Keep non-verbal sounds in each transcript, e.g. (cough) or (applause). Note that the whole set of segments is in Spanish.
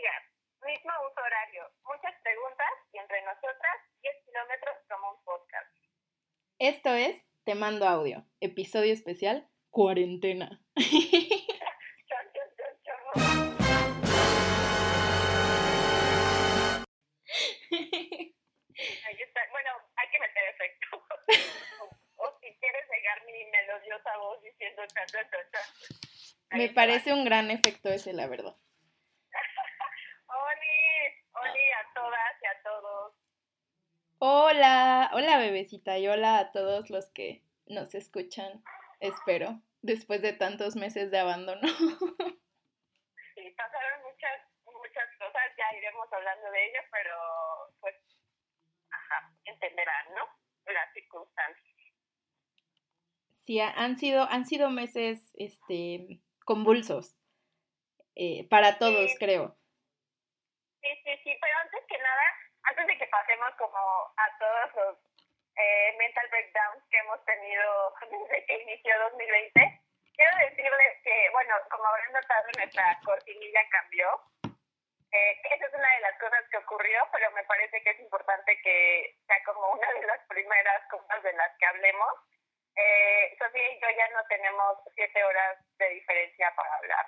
amigas, mismo uso horario, muchas preguntas y entre nosotras 10 kilómetros como un podcast. Esto es Te Mando Audio, episodio especial, cuarentena. Ahí está. Bueno, hay que meter efecto. o si quieres pegar mi melodiosa voz diciendo cha, cha, cha, cha. Ahí Me parece un gran efecto ese, la verdad. Oli, Oli a todas y a todos. Hola, hola bebecita y hola a todos los que nos escuchan, espero, después de tantos meses de abandono. (laughs) Sí, pasaron muchas, muchas cosas, ya iremos hablando de ello, pero pues, ajá, entenderán, ¿no? Las circunstancias. Sí, ha- han sido, han sido meses este, convulsos eh, para todos, Sí. creo. Sí, sí, sí, pero antes que nada, antes de que pasemos como a todos los eh, mental breakdowns que hemos tenido (laughs) desde que inició 2020, quiero decirles que, bueno, como habrán notado, nuestra cortinilla cambió. Eh, esa es una de las cosas que ocurrió, pero me parece que es importante que sea como una de las primeras cosas de las que hablemos. Eh, Sofía y yo ya no tenemos siete horas de diferencia para hablar.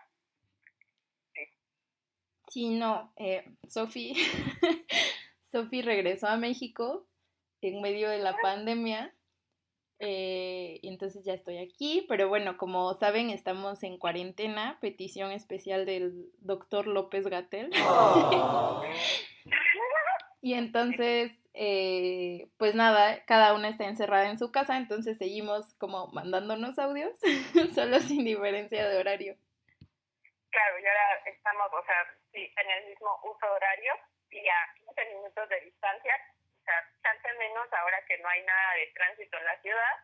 Sí, no, eh, Sofi, (laughs) Sofi regresó a México en medio de la pandemia. eh, entonces ya estoy aquí, pero bueno, como saben, estamos en cuarentena, petición especial del doctor López Gatel. (laughs) Y entonces, eh, pues nada, cada una está encerrada en su casa, entonces seguimos como mandándonos audios, (laughs) solo sin diferencia de horario. Claro, y ahora estamos, o sea, sí, en el mismo uso horario y a 15 minutos de distancia, o sea, chance menos ahora que no hay nada de tránsito en la ciudad.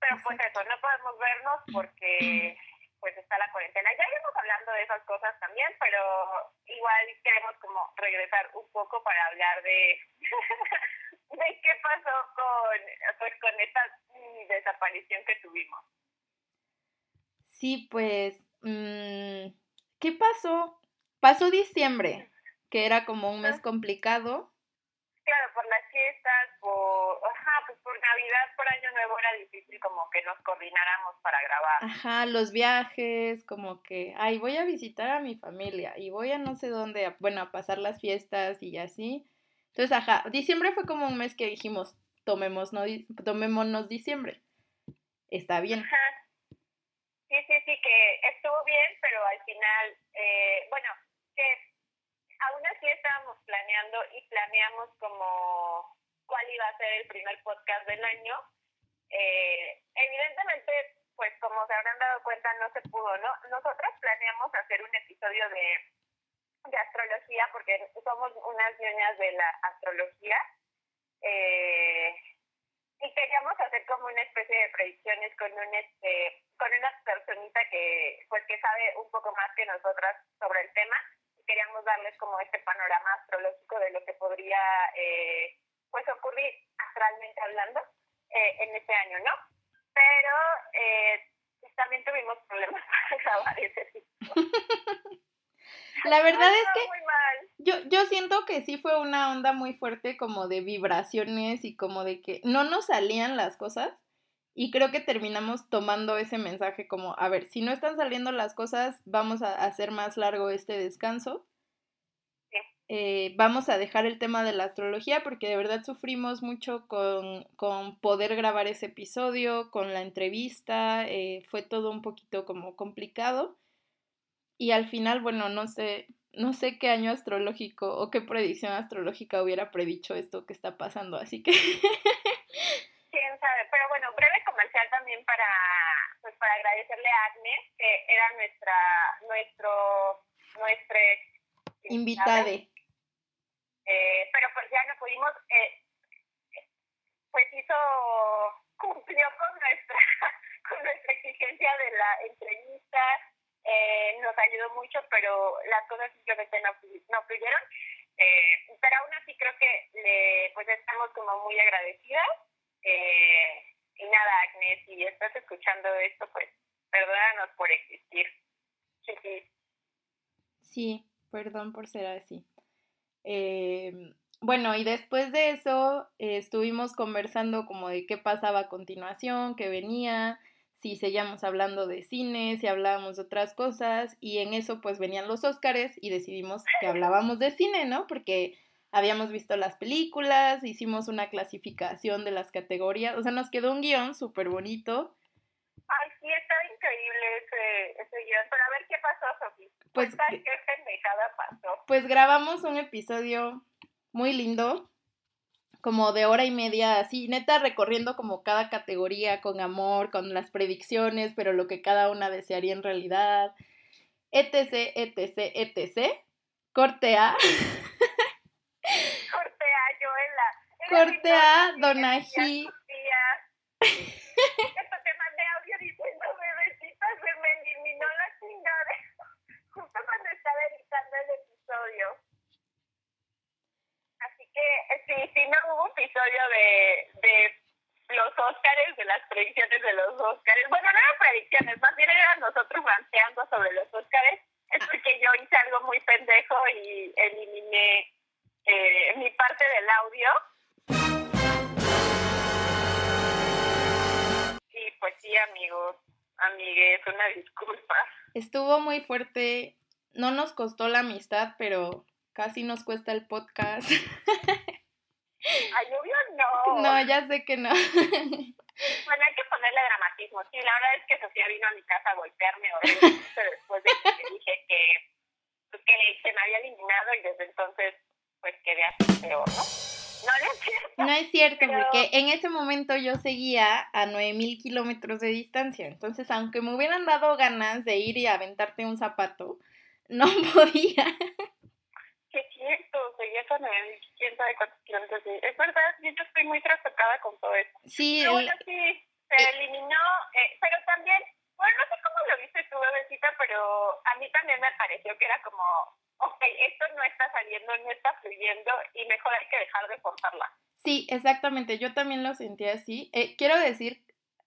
Pero pues eso, no podemos vernos porque (clears throat) pues está la cuarentena. Ya iremos hablando de esas cosas también, pero igual queremos como regresar un poco para hablar de, (laughs) de qué pasó con, pues, con esta desaparición que tuvimos. Sí, pues, mm, ¿qué pasó? Pasó diciembre, que era como un mes complicado. Claro, por las fiestas, por, ajá, pues por Navidad, por Año Nuevo era difícil como que nos coordináramos para grabar. Ajá, los viajes, como que, ay, voy a visitar a mi familia y voy a no sé dónde, a- bueno, a pasar las fiestas y así. Entonces, ajá, diciembre fue como un mes que dijimos, tomémonos, tomémonos diciembre. Está bien. Ajá. Sí, sí, sí, que estuvo bien, pero al final, eh, bueno, que aún así estábamos planeando y planeamos como cuál iba a ser el primer podcast del año. Eh, evidentemente, pues como se habrán dado cuenta, no se pudo, ¿no? Nosotros planeamos hacer un episodio de, de astrología porque somos unas ñoñas de la astrología. Eh, y queríamos hacer como una especie de predicciones con un este con una personita que pues que sabe un poco más que nosotras sobre el tema queríamos darles como este panorama astrológico de lo que podría eh, pues ocurrir astralmente hablando eh, en este año no pero eh, pues, también tuvimos problemas (laughs) para grabar ese tipo La verdad es que muy mal yo, yo siento que sí fue una onda muy fuerte como de vibraciones y como de que no nos salían las cosas. Y creo que terminamos tomando ese mensaje como, a ver, si no están saliendo las cosas, vamos a hacer más largo este descanso. Sí. Eh, vamos a dejar el tema de la astrología porque de verdad sufrimos mucho con, con poder grabar ese episodio, con la entrevista, eh, fue todo un poquito como complicado. Y al final, bueno, no sé, no sé qué año astrológico o qué predicción astrológica hubiera predicho esto que está pasando, así que (laughs) quién sabe, pero bueno, breve comercial también para pues para agradecerle a Agnes, que era nuestra nuestro nuestra invitade. eh, pero pues ya no pudimos eh, pues hizo cumplió con nuestra (laughs) con nuestra exigencia de la entrevista eh, nos ayudó mucho pero las cosas simplemente no, no fluyeron. Eh, pero aún así creo que le, pues estamos como muy agradecidas eh, y nada, Agnes, si estás escuchando esto, pues perdónanos por existir. Sí, perdón por ser así. Em, bueno, y después de eso eh, estuvimos conversando como de qué pasaba a continuación, qué venía, si seguíamos hablando de cine, si hablábamos de otras cosas, y en eso pues venían los Óscares y decidimos que hablábamos de cine, ¿no? Porque habíamos visto las películas, hicimos una clasificación de las categorías, o sea, nos quedó un guion súper bonito. Ay, sí, está increíble ese, ese guion, pero a ver qué pasó, Sofía. Pues, qué pendejada pasó. Pues grabamos un episodio muy lindo, como de hora y media, así, neta, recorriendo como cada categoría con amor, con las predicciones, pero lo que cada una desearía en realidad, etc, etc, etc. Corte (laughs) A. Corte A, Joela. Corte A, Donají. (laughs) Esto te mandé audio diciendo, bebecita, se me eliminó la chingada. (laughs) Justo cuando estaba editando el episodio. Así que sí, sí, no hubo episodio de, de los Óscares, de las predicciones de los Óscares. Bueno, no eran predicciones, más bien eran nosotros ranteando sobre los Óscares. Es porque yo hice algo muy pendejo y eliminé eh, mi parte del audio. Y pues sí, amigos, amigues, una disculpa. Estuvo muy fuerte. No nos costó la amistad, pero casi nos cuesta el podcast. (laughs) Ay, obvio no. No, ya sé que no. (laughs) Bueno, hay que ponerle dramatismo. Sí, la verdad es que Sofía vino a mi casa a golpearme (laughs) después de que dije que, pues, que se me había eliminado y desde entonces pues quedé así peor, ¿no? No, no es cierto. No es cierto, porque en ese momento yo seguía a 9000 kilómetros de distancia. Entonces, aunque me hubieran dado ganas de ir y aventarte un zapato, (laughs) no podía. Sí, es cierto, seguía con él, quién sabe cuántos kilómetros. Es verdad, yo estoy muy trastocada con todo eso. Sí, pero bueno, sí, se eliminó, eh, pero también, bueno, no sé cómo lo viste tú, bebecita, pero a mí también me pareció que era como, ok, esto no está saliendo, no está fluyendo y mejor hay que dejar de forzarla. Sí, exactamente, yo también lo sentí así. Eh, quiero decir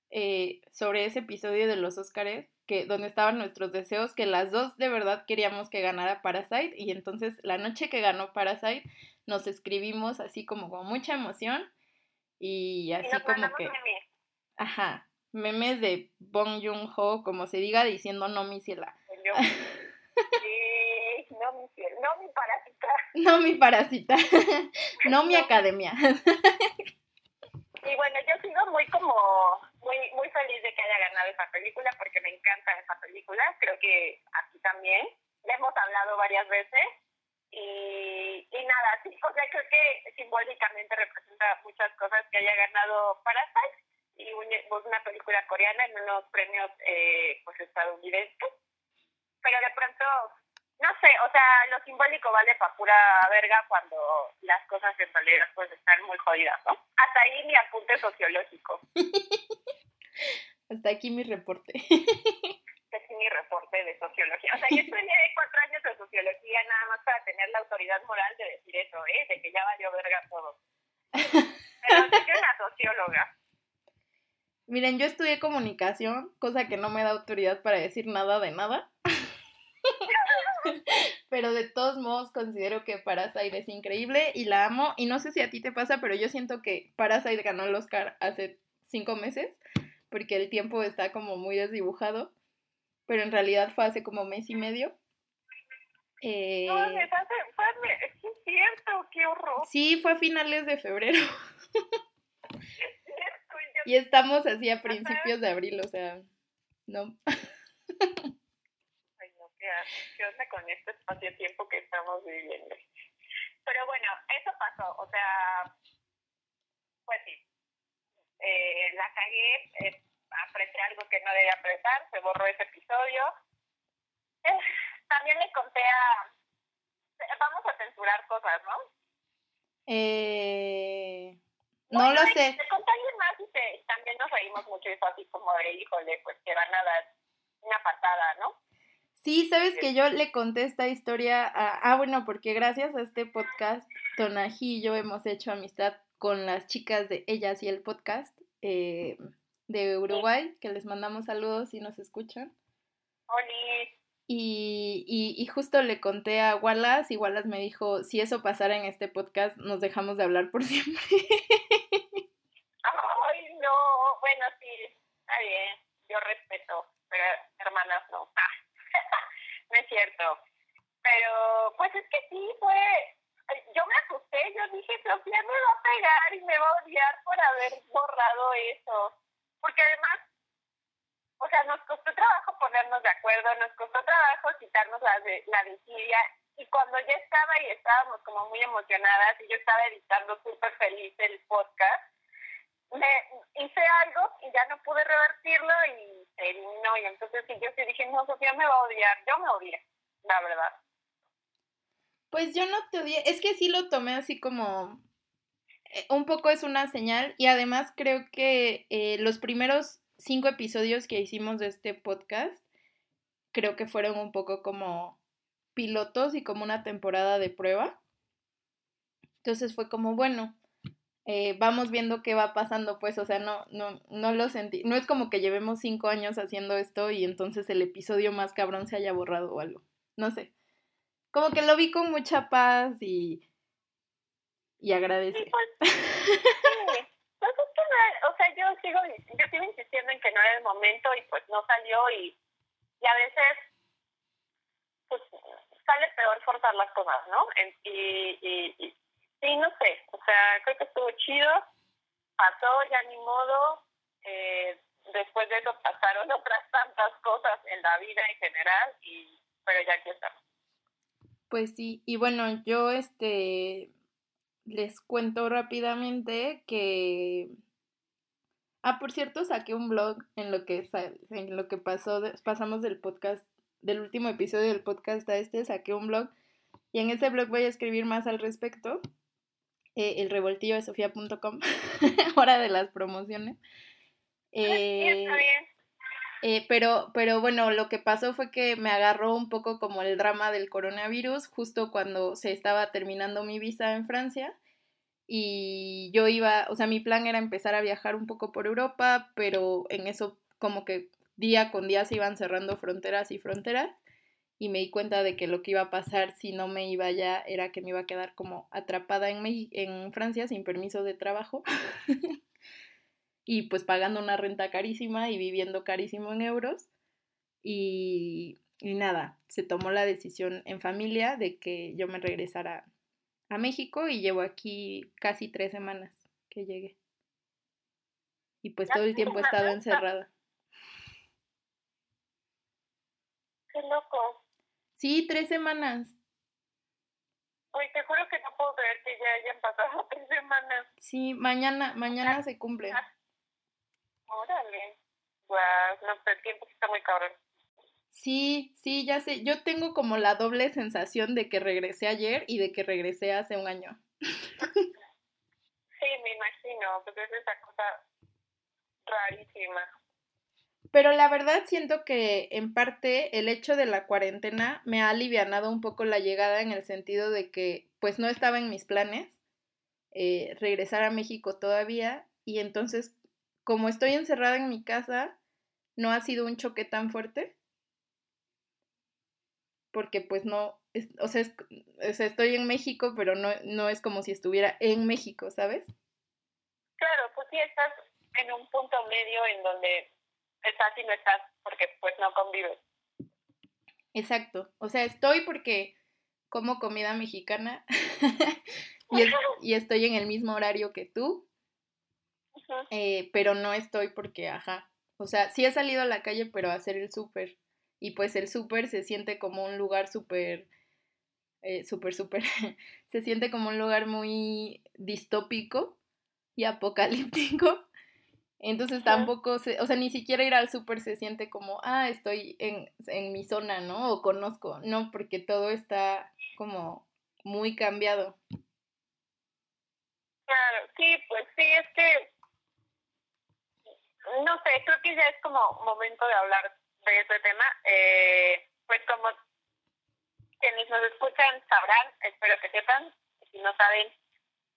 eh, sobre ese episodio de los Óscares, que donde estaban nuestros deseos, que las dos de verdad queríamos que ganara Parasite y entonces la noche que ganó Parasite nos escribimos así como con mucha emoción y así como que... Memes. Ajá, memes de Bong Joon-ho, como se diga, diciendo no mi ciela. sí, no mi ciela, no mi parásita. (laughs) No mi parásita, (laughs) no mi academia. Y bueno, yo sigo muy como, muy, muy feliz de que haya ganado esa película porque me encanta esa película. Creo que aquí también. La hemos hablado varias veces. Y, y nada, sí, o sea, creo que simbólicamente representa muchas cosas que haya ganado Parasite y pues, una película coreana en unos premios eh, pues estadounidenses. Pero de pronto no sé, o sea, lo simbólico vale para pura verga cuando las cosas en realidad pues están muy jodidas, ¿no? Hasta ahí mi apunte sociológico. (laughs) Hasta aquí mi reporte. Hasta aquí mi reporte de sociología. O sea, yo estudié cuatro años de sociología nada más para tener la autoridad moral de decir eso, ¿eh? De que ya valió verga todo. (laughs) Pero soy una socióloga. Miren, yo estudié comunicación, cosa que no me da autoridad para decir nada de nada. (laughs) pero de todos modos considero que Parasite es increíble y la amo. Y no sé si a ti te pasa, pero yo siento que Parasite ganó el Oscar hace cinco meses, porque el tiempo está como muy desdibujado, pero en realidad fue hace como mes y medio. Eh, no, fue, es cierto, qué horror. Sí, fue a finales de febrero. (laughs) y estamos así a principios de abril, o sea, no. ¿qué onda con este espacio-tiempo que estamos viviendo? Pero bueno, eso pasó, o sea, pues sí, eh, la cagué, eh, apreté algo que no debía apretar, se borró ese episodio. Eh, también le conté a... Vamos a censurar cosas, ¿no? Eh... No lo sé. Te a alguien más y también nos reímos mucho y fue así como de, híjole, pues que van a dar una patada, ¿no? Sí, sabes que yo le conté esta historia a, ah, bueno, porque gracias a este podcast, Tonaji y yo hemos hecho amistad con las chicas de Ellas y el podcast eh, de Uruguay, que les mandamos saludos si nos escuchan. Oli. Y, y, y, justo le conté a Wallace y Wallace me dijo, si eso pasara en este podcast, nos dejamos de hablar por (laughs) siempre. Ay, no, bueno, sí, está bien, yo respeto, pero hermanas no. (laughs) no es cierto. Pero, pues es que sí, fue, yo me asusté, yo dije, Sofía me va a pegar y me va a odiar por haber borrado eso. Porque además, o sea, nos costó trabajo ponernos de acuerdo, nos costó trabajo quitarnos la, de, la desidia. Y cuando ya estaba y estábamos como muy emocionadas y yo estaba editando súper feliz el podcast, me hice algo y ya no pude revertirlo y se eliminó. Y entonces sí, yo sí dije, no, Sofía me va a odiar. Yo me odié, la verdad. Pues yo no te odié, es que sí lo tomé así como eh, un poco es una señal y además creo que eh, los primeros cinco episodios que hicimos de este podcast creo que fueron un poco como pilotos y como una temporada de prueba. Entonces fue como, bueno, eh, vamos viendo qué va pasando, pues, o sea, no, no, no lo sentí. No es como que llevemos cinco años haciendo esto y entonces el episodio más cabrón se haya borrado o algo. No sé. Como que lo vi con mucha paz y, y agradece. Sí, pues, (laughs) no, o sea, yo sigo, yo sigo insistiendo en que no era el momento y pues no salió y, y a veces, pues, sale peor forzar las cosas, ¿no? y, y, y sí, no sé, o sea, creo que estuvo chido, pasó, ya ni modo, eh, después de eso pasaron (laughs) otras tantas cosas en la vida en general, y pero ya aquí estamos. Pues sí, y bueno, yo este les cuento rápidamente que Ah, por cierto, saqué un blog en lo que en lo que pasó pasamos del podcast del último episodio del podcast a este, saqué un blog y en ese blog voy a escribir más al respecto eh, el revoltillo de sofía.com, (laughs) hora de las promociones. Eh, eh, pero, pero bueno, lo que pasó fue que me agarró un poco como el drama del coronavirus justo cuando se estaba terminando mi visa en Francia y yo iba, o sea, mi plan era empezar a viajar un poco por Europa, pero en eso como que día con día se iban cerrando fronteras y fronteras y me di cuenta de que lo que iba a pasar si no me iba allá era que me iba a quedar como atrapada en, en Francia sin permiso de trabajo (laughs) y pues pagando una renta carísima y viviendo carísimo en euros y, y, nada, se tomó la decisión en familia de que yo me regresara a México y llevo aquí casi tres semanas que llegué. Y pues todo el tiempo he estado encerrada. Qué loco. Sí, tres semanas. Uy, te juro que no puedo creer que ya hayan pasado (laughs) tres semanas. Sí, mañana, mañana se cumple. Órale. Wow, no, pero el tiempo está muy cabrón. Sí, sí, ya sé. Yo tengo como la doble sensación de que regresé ayer y de que regresé hace un año. sí, me imagino, porque es esa cosa rarísima. Pero la verdad siento que en parte el hecho de la cuarentena me ha alivianado un poco la llegada en el sentido de que pues no estaba en mis planes eh, regresar a México todavía y entonces como estoy encerrada en mi casa no ha sido un choque tan fuerte porque pues no, o, sea, o sea, estoy en México pero no, no es como si estuviera en México, ¿sabes? Claro, pues sí estás en un punto medio en donde estás y no estás porque pues no convives. Exacto, o sea, estoy porque como comida mexicana (laughs) y, estoy en el mismo horario que tú, eh, pero no estoy porque, ajá, o sea, sí he salido a la calle, pero a hacer el súper. Y pues el súper se siente como un lugar súper, eh, súper, súper, (laughs) se siente como un lugar muy distópico y apocalíptico. Entonces tampoco, se, o sea, ni siquiera ir al súper se siente como, ah, estoy en, en mi zona, ¿no? O conozco, no, porque todo está como muy cambiado. Claro, sí, pues sí, es que, no sé, creo que ya es como momento de hablar de este tema. Eh, pues como quienes nos escuchan sabrán, espero que sepan, si no saben,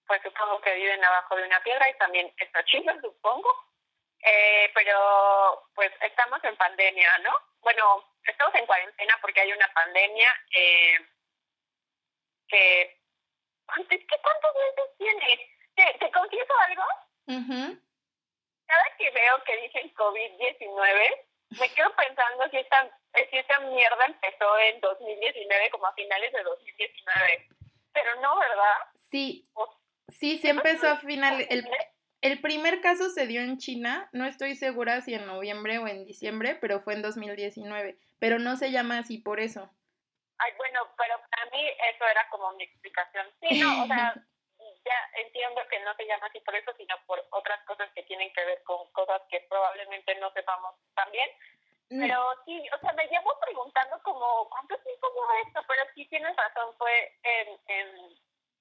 pues supongo que viven abajo de una piedra y también está chido, supongo. Eh, pero pues estamos en pandemia, ¿no? Bueno, estamos en cuarentena porque hay una pandemia eh, que ¿cuántos, ¿cuántos meses tiene? ¿Te, te confieso algo? Cada que veo que dicen COVID-19, me quedo pensando si esta, si esta mierda empezó en 2019, como a finales de 2019. Pero no, ¿verdad? Sí. Sí, sí empezó a finales. El, el primer caso se dio en China, no estoy segura si en noviembre o en diciembre, pero fue en 2019. Pero no se llama así por eso. Ay, bueno, pero para mí eso era como mi explicación. Sí, no, o sea, (laughs) ya entiendo que no se llama así por eso, sino por otras cosas que tienen que ver con cosas que probablemente no sepamos también. Mm. Pero sí, o sea, me llevo preguntando como, ¿cuánto tiempo fue esto? Pero sí tienes razón, fue en, en,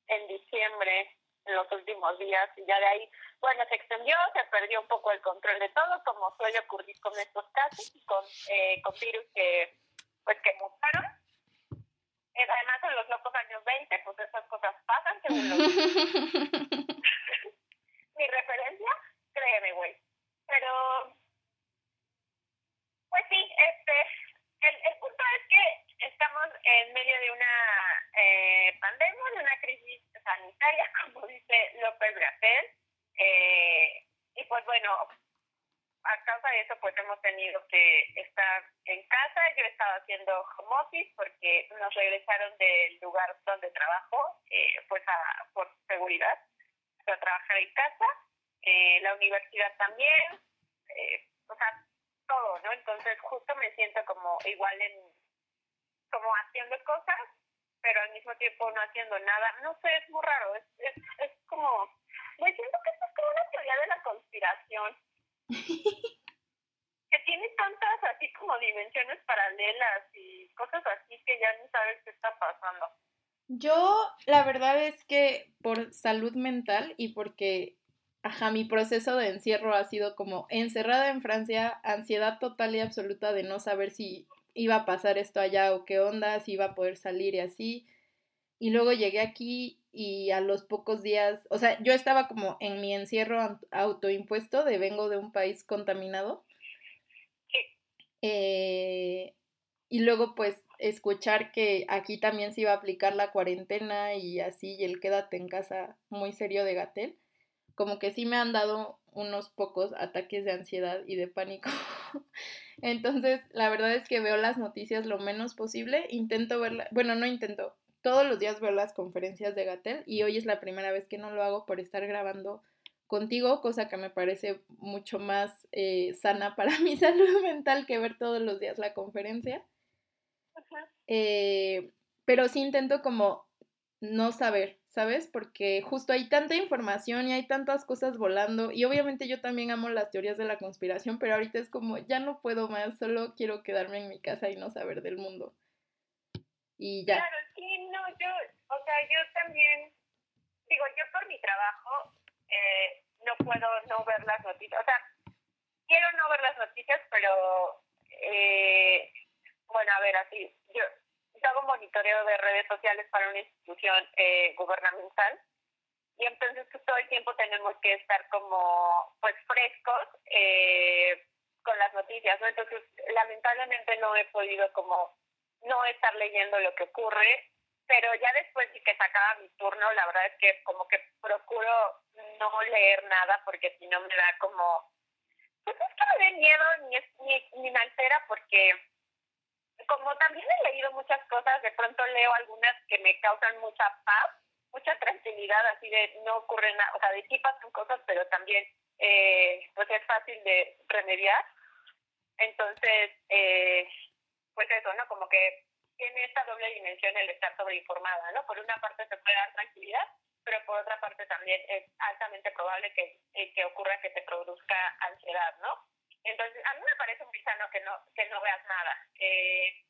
en diciembre, en los últimos días, y ya de ahí, bueno, se extendió, se perdió un poco el control de todo, como suele ocurrir con estos casos y con, eh, con virus que, pues, que mutaron además en los locos años 20, pues esas cosas pasan según los... (laughs) (laughs) Mi referencia, créeme, güey. Pero, pues sí, este, el, el punto es que estamos en medio de una eh, pandemia, de una crisis sanitaria, (laughs) como dice López Grafel. Eh, y pues bueno, a causa de eso pues hemos tenido que estar en casa. Yo he estado haciendo home office porque nos regresaron del lugar donde trabajo, eh, pues a, por seguridad, a trabajar en casa. Eh, la universidad también, eh, o sea, todo, ¿no? Entonces justo me siento como igual en, como haciendo cosas, pero al mismo tiempo no haciendo nada. No sé, es muy raro, es, es, es como, me siento que esto es como una teoría de la conspiración que tiene tantas así como dimensiones paralelas y cosas así que ya no sabes qué está pasando. Yo, la verdad es que por salud mental y porque, ajá, mi proceso de encierro ha sido como encerrada en Francia, ansiedad total y absoluta de no saber si iba a pasar esto allá o qué onda, si iba a poder salir y así. Y luego llegué aquí y a los pocos días, o sea, yo estaba como en mi encierro autoimpuesto de vengo de un país contaminado. Eh, y luego pues escuchar que aquí también se iba a aplicar la cuarentena y así, y el quédate en casa muy serio de Gatel, como que sí me han dado unos pocos ataques de ansiedad y de pánico. (laughs) Entonces, la verdad es que veo las noticias lo menos posible, intento verla, bueno, no intento, todos los días veo las conferencias de Gatel y hoy es la primera vez que no lo hago por estar grabando contigo, cosa que me parece mucho más eh, sana para (laughs) mi salud mental que ver todos los días la conferencia. Eh, pero sí intento como no saber, ¿sabes? Porque justo hay tanta información y hay tantas cosas volando y obviamente yo también amo las teorías de la conspiración, pero ahorita es como ya no puedo más, solo quiero quedarme en mi casa y no saber del mundo. Claro, sí, no, yo, o sea, yo también, digo, yo por mi trabajo eh, no puedo no ver las noticias, o sea, quiero no ver las noticias, pero, eh, bueno, a ver, así, yo, hago monitoreo de redes sociales para una institución eh, gubernamental y entonces pues, todo el tiempo tenemos que estar como pues frescos eh, con las noticias, ¿no? Entonces lamentablemente no he podido como no estar leyendo lo que ocurre, pero ya después de que se acaba mi turno, la verdad es que como que procuro no leer nada porque si no me da como, pues es que me dé miedo ni, ni, ni me altera porque como también he leído muchas cosas, de pronto leo algunas que me causan mucha paz, mucha tranquilidad, así de no ocurre nada, o sea, de sí pasan cosas, pero también eh, pues es fácil de remediar. Entonces, eh, pues eso, ¿no? Como que tiene esta doble dimensión el estar sobreinformada, ¿no? Por una parte se puede dar tranquilidad, pero por otra parte también es altamente probable que, eh, que ocurra que te produzca ansiedad, ¿no? Entonces, a mí me parece muy sano que no, que no veas nada. Eh,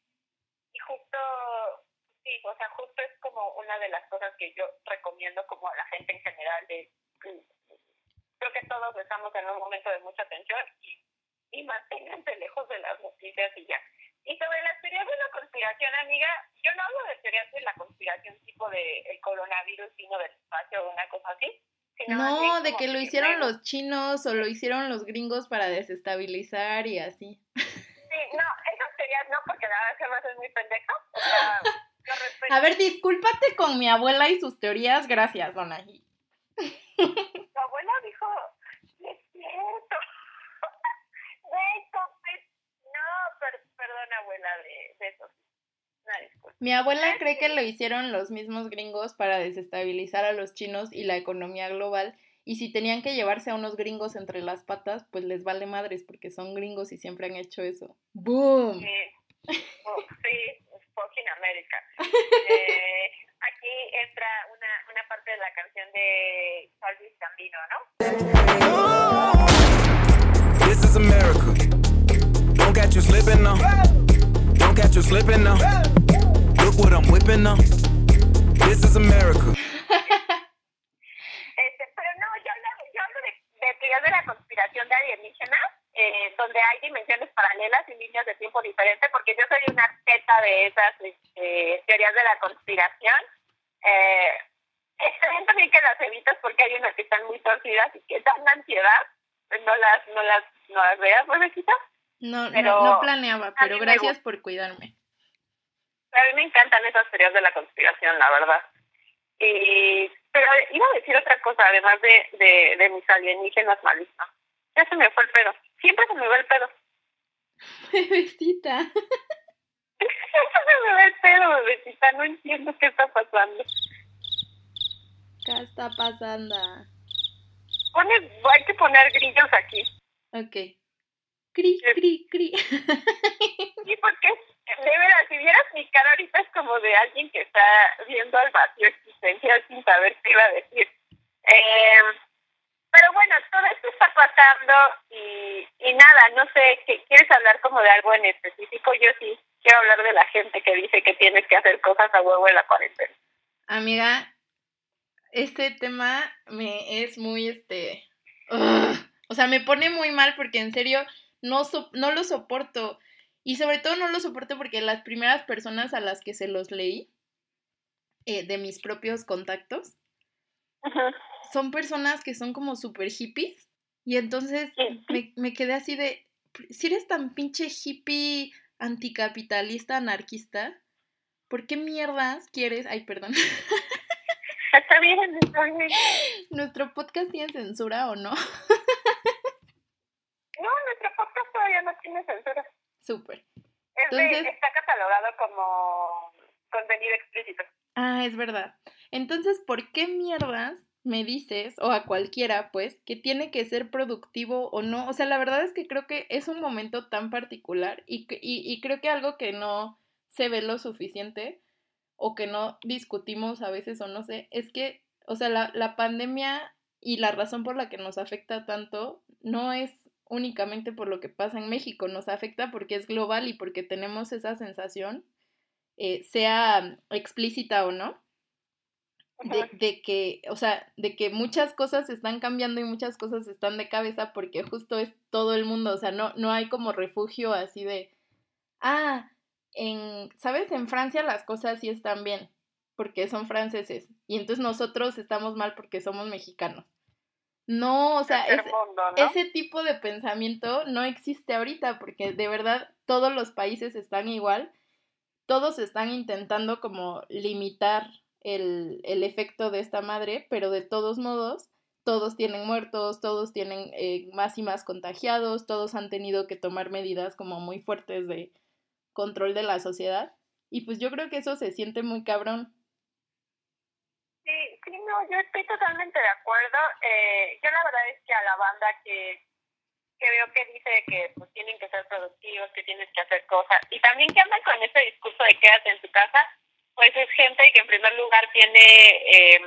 y justo, sí, o sea, justo es como una de las cosas que yo recomiendo como a la gente en general de creo que todos estamos en un momento de mucha tensión y, y manténganse lejos de las noticias y ya. Y sobre las teorías de la conspiración, amiga, yo no hablo de teorías de la conspiración tipo de el coronavirus, sino del espacio o una cosa así. no, de que lo hicieron los chinos o lo hicieron los gringos para desestabilizar y así. Sí, no, esas tonterías no, porque la verdad se me hace muy pendejo. O sea. (laughs) A ver, discúlpate con mi abuela y sus teorías. Gracias, Donaji. (laughs) Tu abuela dijo, "No es cierto. Güey, pues, no, per- perdón, abuela, Una. Mi abuela cree que lo hicieron los mismos gringos para desestabilizar a los chinos y la economía global. Y si tenían que llevarse a unos gringos entre las patas, pues les vale madres porque son gringos y siempre han hecho eso. ¡Boom! Sí, oh, sí, fucking America. (laughs) Eh, aquí entra una, una parte de la canción de Luis Gambino, ¿no? This is America. Don't catch you slipping now. Slipping now. Look what I'm whipping now. This is America. (laughs) Este, pero no, yo hablo, yo hablo de, de teorías de la conspiración de alienígenas, eh, donde hay dimensiones paralelas y líneas de tiempo diferentes, porque yo soy una teta de esas este, teorías de la conspiración. Eh, (laughs) está bien también que las evitas porque hay unas que están muy torcidas y que dan ansiedad. Pues No las, no las, no las veas, bebecita. No, Pero no, no planeaba, pero me gracias por cuidarme. A mí me encantan esas teorías de la conspiración, la verdad. Y, pero iba a decir otra cosa, además de, de, de mis alienígenas malistas. Ya se me fue el pedo. Siempre se me va el pedo. (laughs) Bebecita. Siempre se me va el pedo, bebecita. No entiendo qué está pasando. ¿Qué está pasando? Pone, hay que poner grillos aquí. Ok. Cri, cri, cri. Sí, porque de verdad, si vieras mi cara ahorita es como de alguien que está viendo al vacío existencial sin saber qué iba a decir. Eh, pero bueno, todo esto está pasando y, y nada, no sé, ¿qué- ¿quieres hablar como de algo en específico? Yo sí quiero hablar de la gente que dice que tienes que hacer cosas a huevo en la cuarentena. Amiga, este tema me es muy, este... O sea, me pone muy mal porque en serio no, so- no lo soporto. Y sobre todo no lo soporto porque las primeras personas a las que se los leí, eh, de mis propios contactos, son personas que son como super hippies. Y entonces Sí. me, me quedé así de, si eres tan pinche hippie anticapitalista, anarquista, ¿por qué mierdas quieres? Ay, perdón. (laughs) Está bien, está bien. (laughs) ¿Nuestro podcast tiene censura o? No, nuestro todavía no tiene censura. Súper. Es de- Entonces- está catalogado como contenido explícito. Ah, es verdad. Entonces, ¿por qué mierdas me dices, o a cualquiera, pues, que tiene que ser productivo o no? O sea, la verdad es que creo que es un momento tan particular y, y, y creo que algo que no se ve lo suficiente o que no discutimos a veces o no sé, es que, o sea, la, la pandemia y la razón por la que nos afecta tanto no es únicamente por lo que pasa en México, nos afecta porque es global y porque tenemos esa sensación, eh, sea explícita o no, de, de que, o sea, de que muchas cosas están cambiando y muchas cosas están de cabeza porque justo es todo el mundo, o sea, no, no hay como refugio así de, ah, en, ¿sabes? En Francia las cosas sí están bien porque son franceses y entonces nosotros estamos mal porque somos mexicanos. No, o sea, Tercer es, mundo, ¿no? ese tipo de pensamiento no existe ahorita porque de verdad todos los países están igual, todos están intentando como limitar el, el efecto de esta madre, pero de todos modos todos tienen muertos, todos tienen eh, más y más contagiados, todos han tenido que tomar medidas como muy fuertes de control de la sociedad y pues yo creo que eso se siente muy cabrón. Sí, no, yo estoy totalmente de acuerdo. Eh, yo la verdad es que a la banda que, que veo que dice que pues tienen que ser productivos, que tienes que hacer cosas, y también que andan con ese discurso de quédate en tu casa, pues es gente que en primer lugar tiene eh,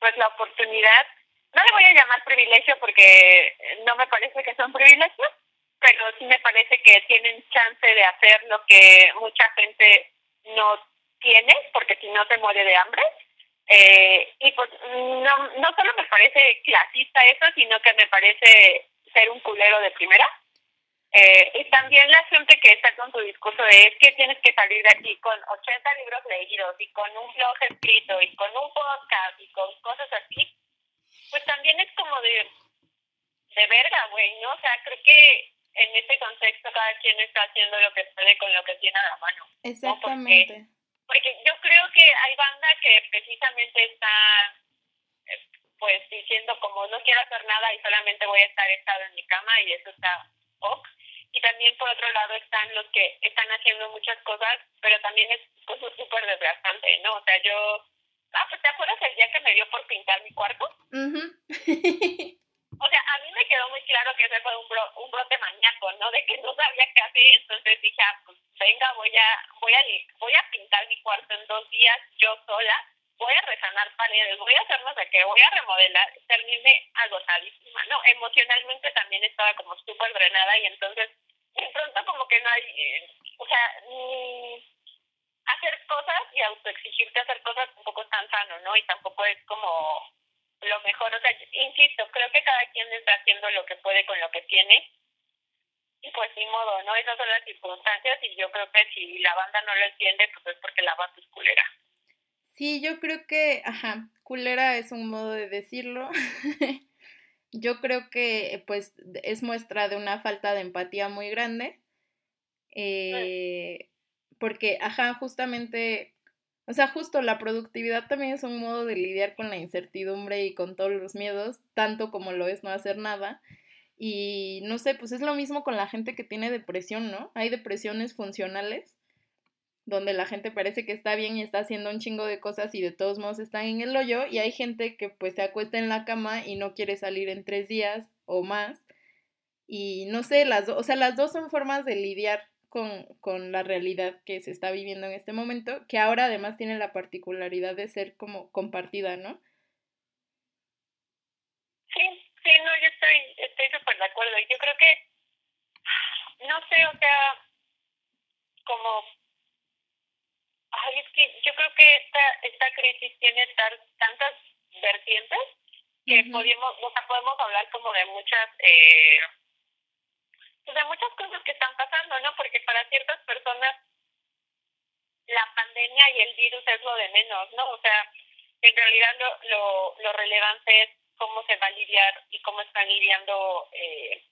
pues la oportunidad, no le voy a llamar privilegio porque no me parece que son privilegios, pero sí me parece que tienen chance de hacer lo que mucha gente no tiene, porque si no se muere de hambre. Eh, y pues no, no solo me parece clasista eso, sino que me parece ser un culero de primera. Eh, y también la gente que está con su discurso de es que tienes que salir de aquí con 80 libros leídos y con un blog escrito y con un podcast y con cosas así, pues también es como de, de verga, güey, ¿no? O sea, creo que en este contexto cada quien está haciendo lo que puede con lo que tiene a la mano. Exactamente. Porque, yo creo que hay banda que precisamente está eh, pues diciendo como no quiero hacer nada y solamente voy a estar estado en mi cama y eso está ok. Y también por otro lado están los que están haciendo muchas cosas, pero también es como súper desgastante, ¿no? O sea, yo... Ah, pues ¿te acuerdas el día que me dio por pintar mi cuarto? (laughs) O sea, a mí me quedó muy claro que ese fue un, bro, un brote maníaco, ¿no? De que no sabía qué hacer, entonces dije, ah, pues venga, voy a, voy a, voy a pintar mi cuarto en dos días yo sola, voy a resanar paredes, voy a hacer no sé qué, voy a remodelar, terminé agotadísima, ¿no? Emocionalmente también estaba como súper drenada y entonces de pronto como que no hay, eh, o sea, hacer cosas y autoexigirte hacer cosas tampoco es tan sano, ¿no? Y tampoco es como lo mejor, o sea, insisto, creo que cada quien está haciendo lo que puede con lo que tiene y pues ni modo, ¿no? Esas son las circunstancias y yo creo que si la banda no lo entiende, pues es porque la banda es culera. Sí, yo creo que, ajá, culera es un modo de decirlo. (laughs) yo creo que pues es muestra de una falta de empatía muy grande. Eh, porque, ajá, justamente o sea, justo la productividad también es un modo de lidiar con la incertidumbre y con todos los miedos, tanto como lo es no hacer nada. Y no sé, pues es lo mismo con la gente que tiene depresión, ¿no? Hay depresiones funcionales, donde la gente parece que está bien y está haciendo un chingo de cosas y de todos modos están en el hoyo, y hay gente que pues se acuesta en la cama y no quiere salir en tres días o más. Y no sé, las o sea, las dos son formas de lidiar con, con, la realidad que se está viviendo en este momento, que ahora además tiene la particularidad de ser como compartida, ¿no? Sí, sí, no, yo estoy estoy súper de acuerdo. Yo creo que, no sé, o sea, como, ay, es que yo creo que esta, esta crisis tiene tar, tantas vertientes que podemos, o sea, podemos hablar como de muchas... Eh, pues, de muchas cosas que están pasando, ¿no? Porque para ciertas personas la pandemia y el virus es lo de menos, ¿no? O sea, en realidad lo, lo, lo relevante es cómo se va a lidiar y cómo están lidiando eh,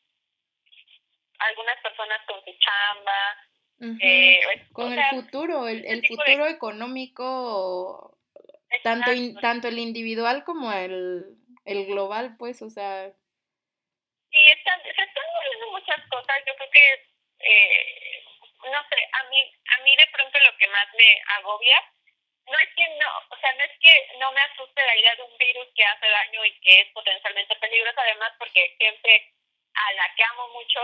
algunas personas con su chamba. eh, con el futuro, el, el futuro económico, tanto, tanto el individual como el, el global, pues, o sea, Sí, están, se están moviendo muchas cosas. Yo creo que, eh, no sé, a mí, a mí de pronto lo que más me agobia no es que no, o sea, no es que no me asuste la idea de un virus que hace daño y que es potencialmente peligroso, además porque gente a la que amo mucho,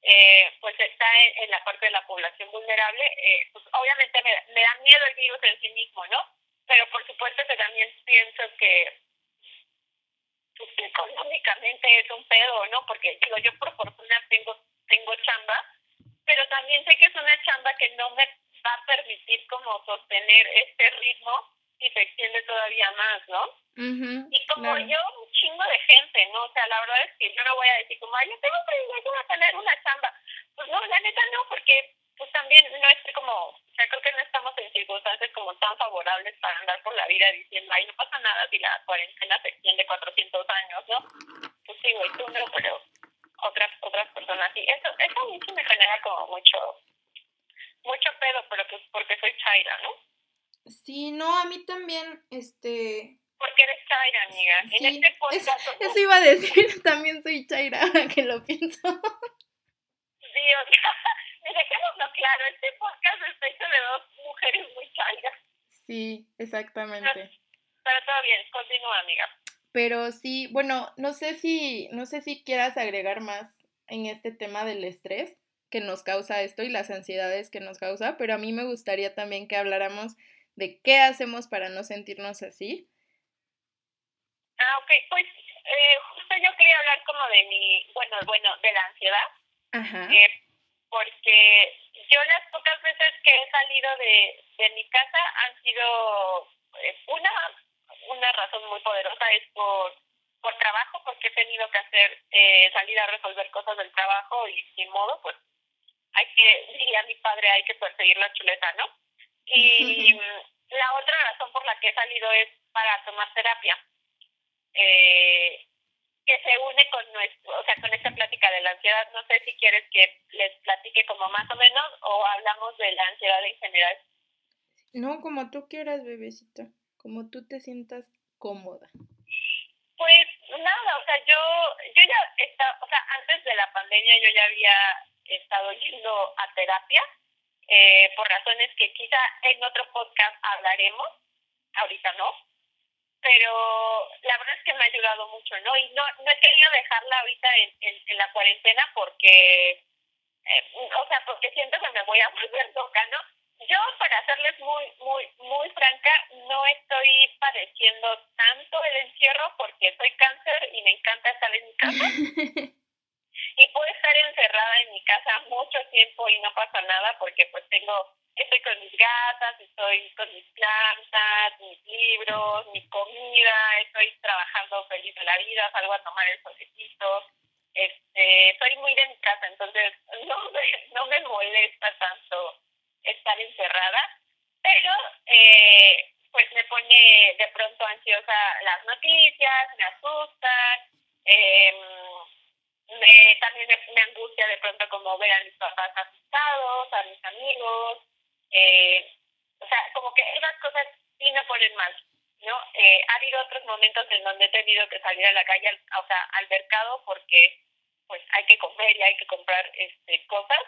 eh, pues está en, la parte de la población vulnerable, eh, pues obviamente me, me da miedo el virus en sí mismo, ¿no? Pero por supuesto que también pienso que pues, económicamente es un pedo, ¿no? Porque digo, yo por fortuna tengo, tengo chamba, pero también sé que es una chamba que no me va a permitir como sostener este ritmo y se extiende todavía más, ¿no? y como yo, un chingo de gente, ¿no? O sea, la verdad es que yo no voy a decir como, ay, yo tengo que a tener una chamba. Pues no, la neta no, porque pues también no es como, o sea, creo que no estamos en circunstancias como tan favorables para andar por la vida diciendo, ay, no pasa nada si la cuarentena se extiende 400 años, ¿no? Pues sí, güey, tú no, pero otras otras personas sí. Eso, eso a mí sí me genera como mucho, mucho pedo, pero pues porque soy chaira, ¿no? Sí, no, a mí también, este... Porque eres chaira, amiga. en este podcast... Eso, iba a decir, (laughs) también soy chaira, (laughs) que lo pienso. Dios, (laughs) dejémoslo claro, este podcast está hecho de dos mujeres muy chairas. Sí, exactamente. Pero, todo bien, continúa, amiga. Pero sí, bueno, no sé si, no sé si quieras agregar más en este tema del estrés que nos causa esto y las ansiedades que nos causa, pero a mí me gustaría también que habláramos de qué hacemos para no sentirnos así. Ah, ok, pues eh, justo yo quería hablar como de mi, bueno, bueno, de la ansiedad. Ajá. Eh, porque yo las pocas veces que he salido de, de mi casa han sido eh, una una razón muy poderosa es por por trabajo porque he tenido que hacer eh, salir a resolver cosas del trabajo y sin modo pues hay que diría mi padre hay que perseguir la chuleta no y (laughs) la otra razón por la que he salido es para tomar terapia. Eh, que se une con nuestro, o sea, con esta plática de la ansiedad. No sé si quieres que les platique como más o menos o hablamos de la ansiedad en general. No, como tú quieras, bebecita, como tú te sientas cómoda. Pues nada, o sea, yo, yo ya estaba, o sea, antes de la pandemia yo ya había estado yendo a terapia, eh, por razones que quizá en otro podcast hablaremos, ahorita no, pero la verdad es que me ha ayudado mucho, ¿no? Y no, no he querido dejarla ahorita en, en, la cuarentena porque, eh, o sea, porque siento que me voy a (laughs) volver loca, ¿no? Yo, para serles muy, muy, muy franca, no estoy padeciendo tanto el encierro porque soy cáncer y me encanta estar en mi casa. (laughs) y puedo estar encerrada en mi casa mucho tiempo y no pasa nada porque pues tengo, estoy con mis gatas, estoy con mis plantas, mis libros, mi comida, estoy trabajando feliz de la vida, salgo a tomar el solecito. Este, soy muy de mi casa, entonces no me, no me molesta tanto estar encerrada, pero eh, pues me pone de pronto ansiosa las noticias, me asustan, eh, me, también me, angustia de pronto como ver a mis papás asustados, a mis amigos, eh, o sea, como que esas cosas sí me ponen mal, ¿no? Eh, ha habido otros momentos en donde he tenido que salir a la calle, o sea, al mercado porque pues hay que comer y hay que comprar este cosas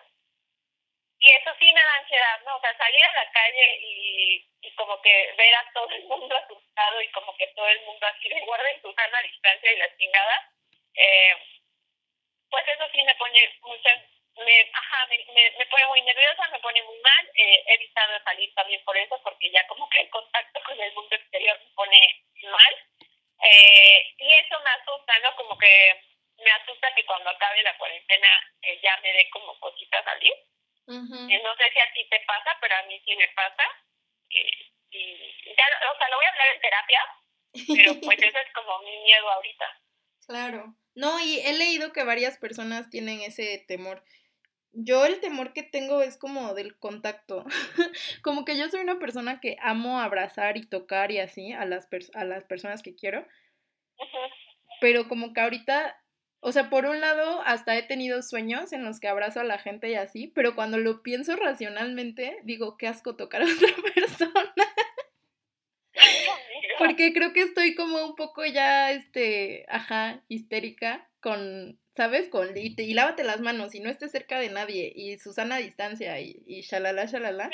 y eso sí me da ansiedad, ¿no? O sea, salir a la calle y, y como que ver a todo el mundo asustado y como que todo el mundo así de guarden su sana distancia y la chingada, eh, pues eso sí me pone muchas, me, ajá, me, me, pone muy nerviosa, me pone muy mal, eh, he evitado salir también por eso, porque ya como que el contacto con el mundo exterior me pone mal, eh, y eso me asusta, ¿no? Como que me asusta que cuando acabe la cuarentena eh, ya me dé como cositas salir. No sé si a ti te pasa, pero a mí sí me pasa. y ya, o sea, lo voy a hablar en terapia, pero pues (laughs) eso es como mi miedo ahorita. Claro. No, y he leído que varias personas tienen ese temor. Yo el temor que tengo es como del contacto. (laughs) como que yo soy una persona que amo abrazar y tocar y así a las, a las personas que quiero. Pero como que ahorita o sea, por un lado, hasta he tenido sueños en los que abrazo a la gente y así, pero cuando lo pienso racionalmente, digo, qué asco tocar a otra (laughs) persona. Porque creo que estoy como un poco ya, este, ajá, histérica con, ¿sabes? Con, y, y lávate las manos y no estés cerca de nadie y Susana a distancia y, y shalala, shalala.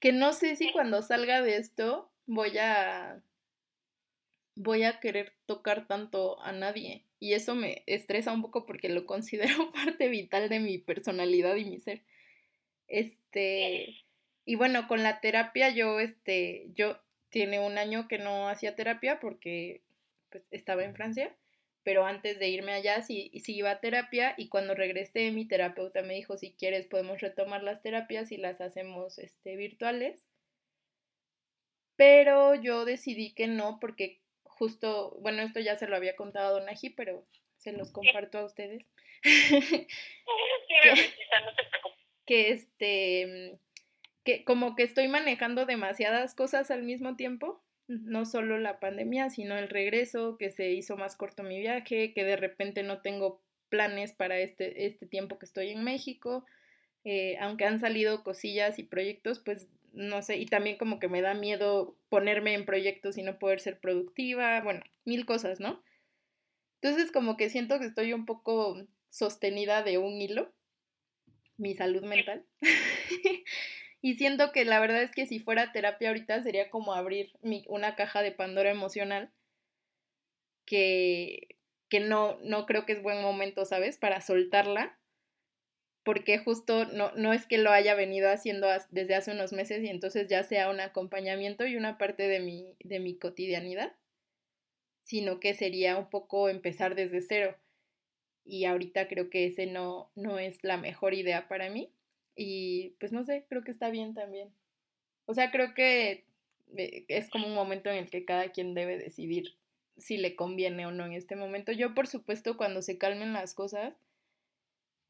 Que no sé si cuando salga de esto voy a, voy a querer tocar tanto a nadie. Y eso me estresa un poco porque lo considero (laughs) parte vital de mi personalidad y mi ser. Este, y bueno, con la terapia yo, este, yo tiene un año que no hacía terapia porque pues, estaba en Francia, pero antes de irme allá sí, sí iba a terapia y cuando regresé mi terapeuta me dijo, si quieres podemos retomar las terapias y las hacemos este, virtuales. Pero yo decidí que no porque justo, bueno, esto ya se lo había contado a Don Aji, pero se los comparto a ustedes. (laughs) que, este, que como que estoy manejando demasiadas cosas al mismo tiempo, no solo la pandemia, sino el regreso, que se hizo más corto mi viaje, que de repente no tengo planes para este, este tiempo que estoy en México, eh, aunque han salido cosillas y proyectos, pues no sé, y también como que me da miedo ponerme en proyectos y no poder ser productiva, bueno, mil cosas, ¿no? Entonces como que siento que estoy un poco sostenida de un hilo, mi salud mental. (laughs) y siento que la verdad es que si fuera terapia ahorita sería como abrir una caja de Pandora emocional que, que no, no creo que es buen momento, ¿sabes? Para soltarla porque justo no, no es que lo haya venido haciendo desde hace unos meses y entonces ya sea un acompañamiento y una parte de mi, de mi cotidianidad, sino que sería un poco empezar desde cero. Y ahorita creo que ese no, no es la mejor idea para mí. Y pues no sé, creo que está bien también. O sea, creo que eh, es como un momento en el que cada quien debe decidir si le conviene o no en este momento. Yo, por supuesto, cuando se calmen las cosas,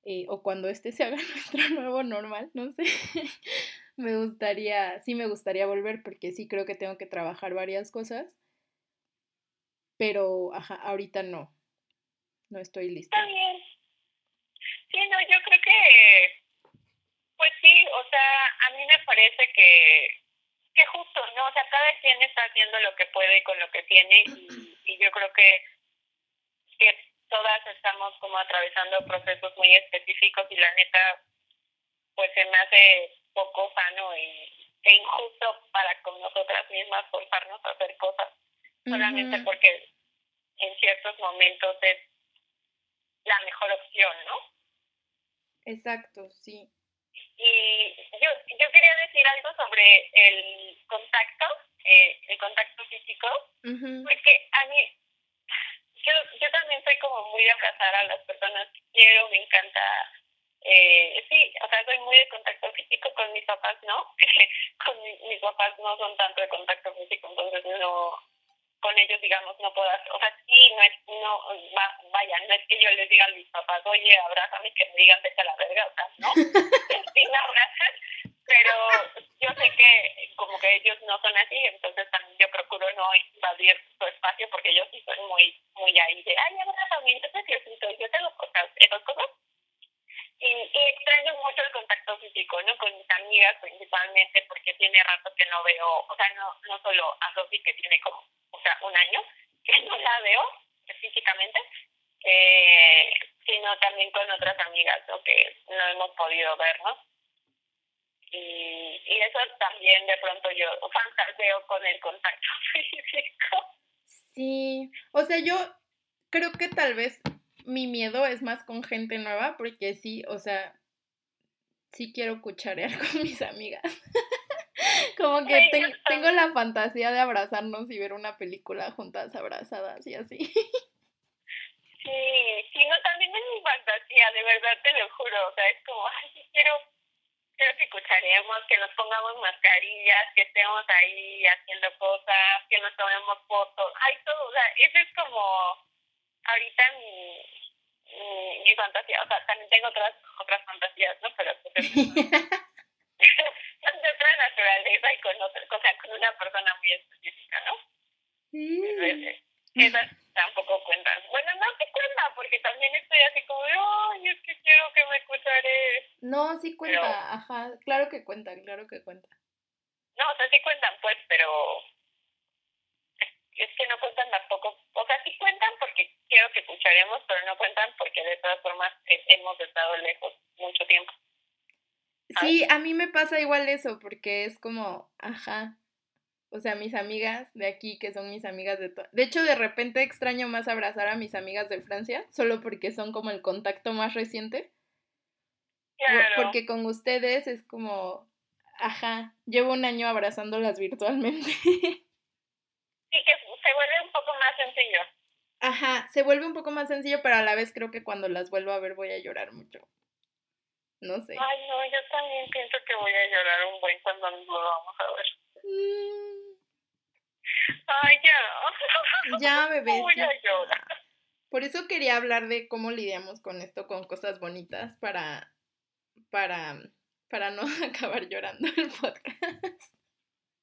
eh, o cuando este se haga (laughs) nuestro nuevo normal, no sé. (laughs) me gustaría, sí me gustaría volver porque sí creo que tengo que trabajar varias cosas, pero ajá, ahorita no. no estoy lista. Está bien. Sí, no, yo creo que, pues sí, o sea, a mí me parece que, que justo, ¿no? O sea, cada quien está haciendo lo que puede con lo que tiene y, (clears throat) y yo creo que, que todas estamos como atravesando procesos muy específicos y la neta, pues se me hace poco sano y, e injusto para con nosotras mismas forzarnos a hacer cosas solamente porque en ciertos momentos es la mejor opción, ¿no? Exacto, sí. Y yo, yo quería decir algo sobre el contacto, eh, el contacto físico, porque a mí, yo, yo también soy como muy de abrazar a las personas que quiero, me encanta, eh, sí, o sea, soy muy de contacto físico con mis papás, ¿no? (laughs) con mi- mis papás no son tanto de contacto físico, entonces no, con ellos, digamos, no puedo hacer, o sea, sí, no es, no, va- vaya, no es que yo les diga a mis papás, oye, abrázame, que me digan, vete a la verga, o sea, no, (laughs) (laughs) sí me abrazan, pero yo sé que como que ellos no son así, entonces también yo procuro no invadir su espacio, porque yo sí soy muy, muy ahí de, ay, abrázame, entonces yo siento, yo tengo cosas, esas cosas, y, y extraño mucho el contacto físico, ¿no? Con mis amigas principalmente, porque tiene rato que no veo, o sea, no, no solo a Sofi, que tiene como, o sea, un año, que no la veo físicamente, eh, sino también con otras amigas, ¿no? Que no hemos podido vernos. Y, y eso también de pronto yo fantaseo con el contacto (laughs) físico. Sí, o sea, yo creo que tal vez mi miedo es más con gente nueva, porque sí, o sea, sí quiero cucharear (laughs) con mis amigas. (laughs) Como que también. tengo la fantasía de abrazarnos y ver una película juntas abrazadas y así. (laughs) Sí, sí, no, también es mi fantasía, de verdad te lo juro. O sea, es como, ay, quiero, quiero que escucharemos, que nos pongamos mascarillas, que estemos ahí haciendo cosas, que nos tomemos fotos. Ay, todo, o sea, eso es como ahorita mi, mi, mi fantasía. O sea, también tengo otras otras fantasías, ¿no? Pero pues es (laughs) (laughs) son de otra naturaleza y con otra, o sea, con una persona muy específica, ¿no? Entonces, esas tampoco cuentan. Bueno, no te cuentan, porque también estoy así como, de, ay, es que quiero que me escucharé. No, sí cuenta, Pero- ajá, claro que cuenta, claro que cuenta. No, o sea, sí cuentan, pues, pero es que no cuentan tampoco. O sea, sí cuentan porque quiero que escucharemos, pero no cuentan porque de todas formas eh, hemos estado lejos mucho tiempo. Sí, a mí me pasa igual eso, porque es como, ajá. O sea, mis amigas de aquí, que son mis amigas de todo. De hecho, de repente extraño más abrazar a mis amigas de Francia, solo porque son como el contacto más reciente. Claro. Porque con ustedes es como, ajá, llevo un año abrazándolas virtualmente. (laughs) Sí, que se vuelve un poco más sencillo. Ajá, se vuelve un poco más sencillo, pero a la vez creo que cuando las vuelvo a ver voy a llorar mucho. No sé. Ay, no, yo también pienso que voy a llorar un buen cuando nos volvamos a ver. Mm, Ay, ya. Ya, (laughs) bebé, Voy a llorar. Por eso quería hablar de cómo lidiamos con esto, con cosas bonitas, para, para, para no (laughs) acabar llorando el podcast.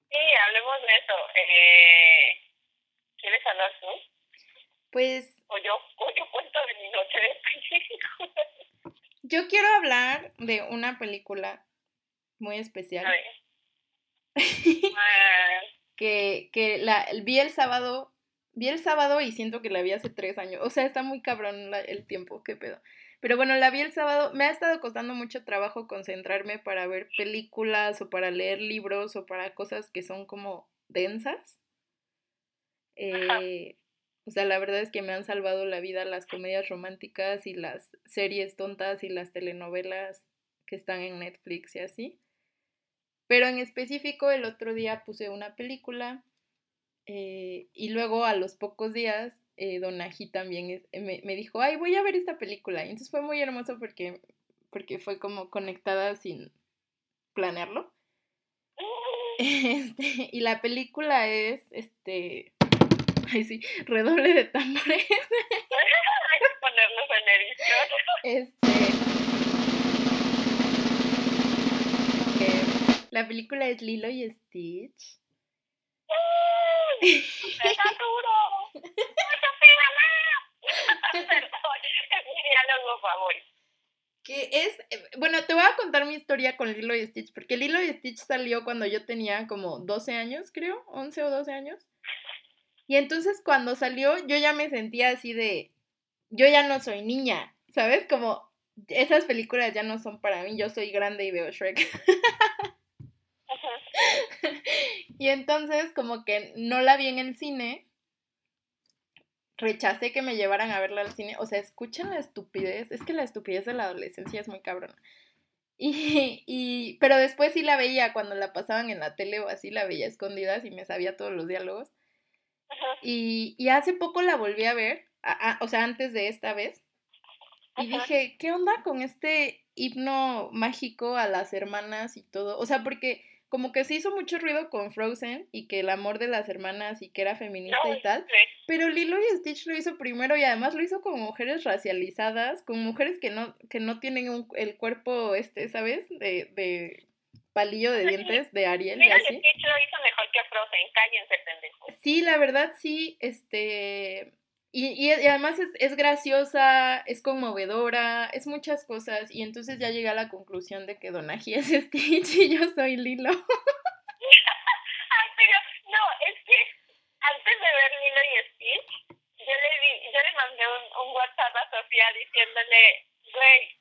Sí, hablemos de eso. Eh, ¿Quieres hablar tú? Pues O yo, o yo cuento de mi noche de película. yo quiero hablar de una película muy A especial ver. (laughs) Ah, que, que la vi el sábado, vi el sábado y siento que la vi hace tres años. O sea, está muy cabrón la- el tiempo, qué pedo. Pero bueno, la vi el sábado. Me ha estado costando mucho trabajo concentrarme para ver películas o para leer libros o para cosas que son como densas. Eh, o sea, la verdad es que me han salvado la vida las comedias románticas y las series tontas y las telenovelas que están en Netflix y así. Pero en específico el otro día puse una película eh, y luego a los pocos días eh, Don Aji también eh, me, me dijo, ay, voy a ver esta película. Y entonces fue muy hermoso porque, porque fue como conectada sin planearlo. (laughs) Este, y la película es, este, (laughs) ay sí, redoble de tambores. (laughs) Hay que ponerlos en edición. Este. eh, la película es Lilo y Stitch. ¡Está duro! ¡Eso sí, mamá! Perdón. mi diálogo favorito. Que es, eh, bueno, te voy a contar mi historia con Lilo y Stitch, porque Lilo y Stitch salió cuando yo tenía como 12 años, creo, 11 o 12 años. Y entonces cuando salió yo ya me sentía así de, yo ya no soy niña, ¿sabes? Como esas películas ya no son para mí, yo soy grande y veo Shrek. (laughs) y entonces como que no la vi en el cine, rechacé que me llevaran a verla al cine, o sea, escuchen la estupidez, es que la estupidez de la adolescencia es muy cabrona. (laughs) Y, y, pero después sí la veía cuando la pasaban en la tele o así, la veía escondidas y me sabía todos los diálogos. Y, y hace poco la volví a ver, o sea, antes de esta vez, y dije, ¿qué onda con este himno mágico a las hermanas y todo? O sea, porque como que se hizo mucho ruido con Frozen y que el amor de las hermanas y que era feminista y tal, pero Lilo y Stitch lo hizo primero y además lo hizo con mujeres racializadas, con mujeres que no, que no tienen el cuerpo, este, ¿sabes? De, de palillo de dientes de Ariel y así. Stitch lo hizo mejor que Frozen, cállense pendejo. Sí, la verdad sí, este, y, además es, graciosa, es conmovedora, es muchas cosas. Y entonces ya llegué a la conclusión de que Donagi es (laughs) Stitch y yo soy Lilo. (laughs) Ay, pero no, es que antes de ver Lilo y Stitch, yo le, di, yo le mandé un, un WhatsApp a Sofía diciéndole, güey,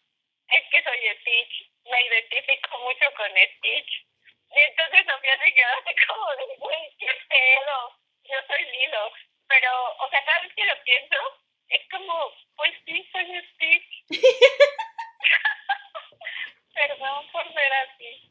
es que soy Stitch, me identifico mucho con Stitch. Y entonces Sofía se quedó así como de, güey, qué pedo, yo soy Lilo pero, o sea, cada vez que lo pienso, es como, pues sí, soy Stitch. (laughs) Perdón por ser así.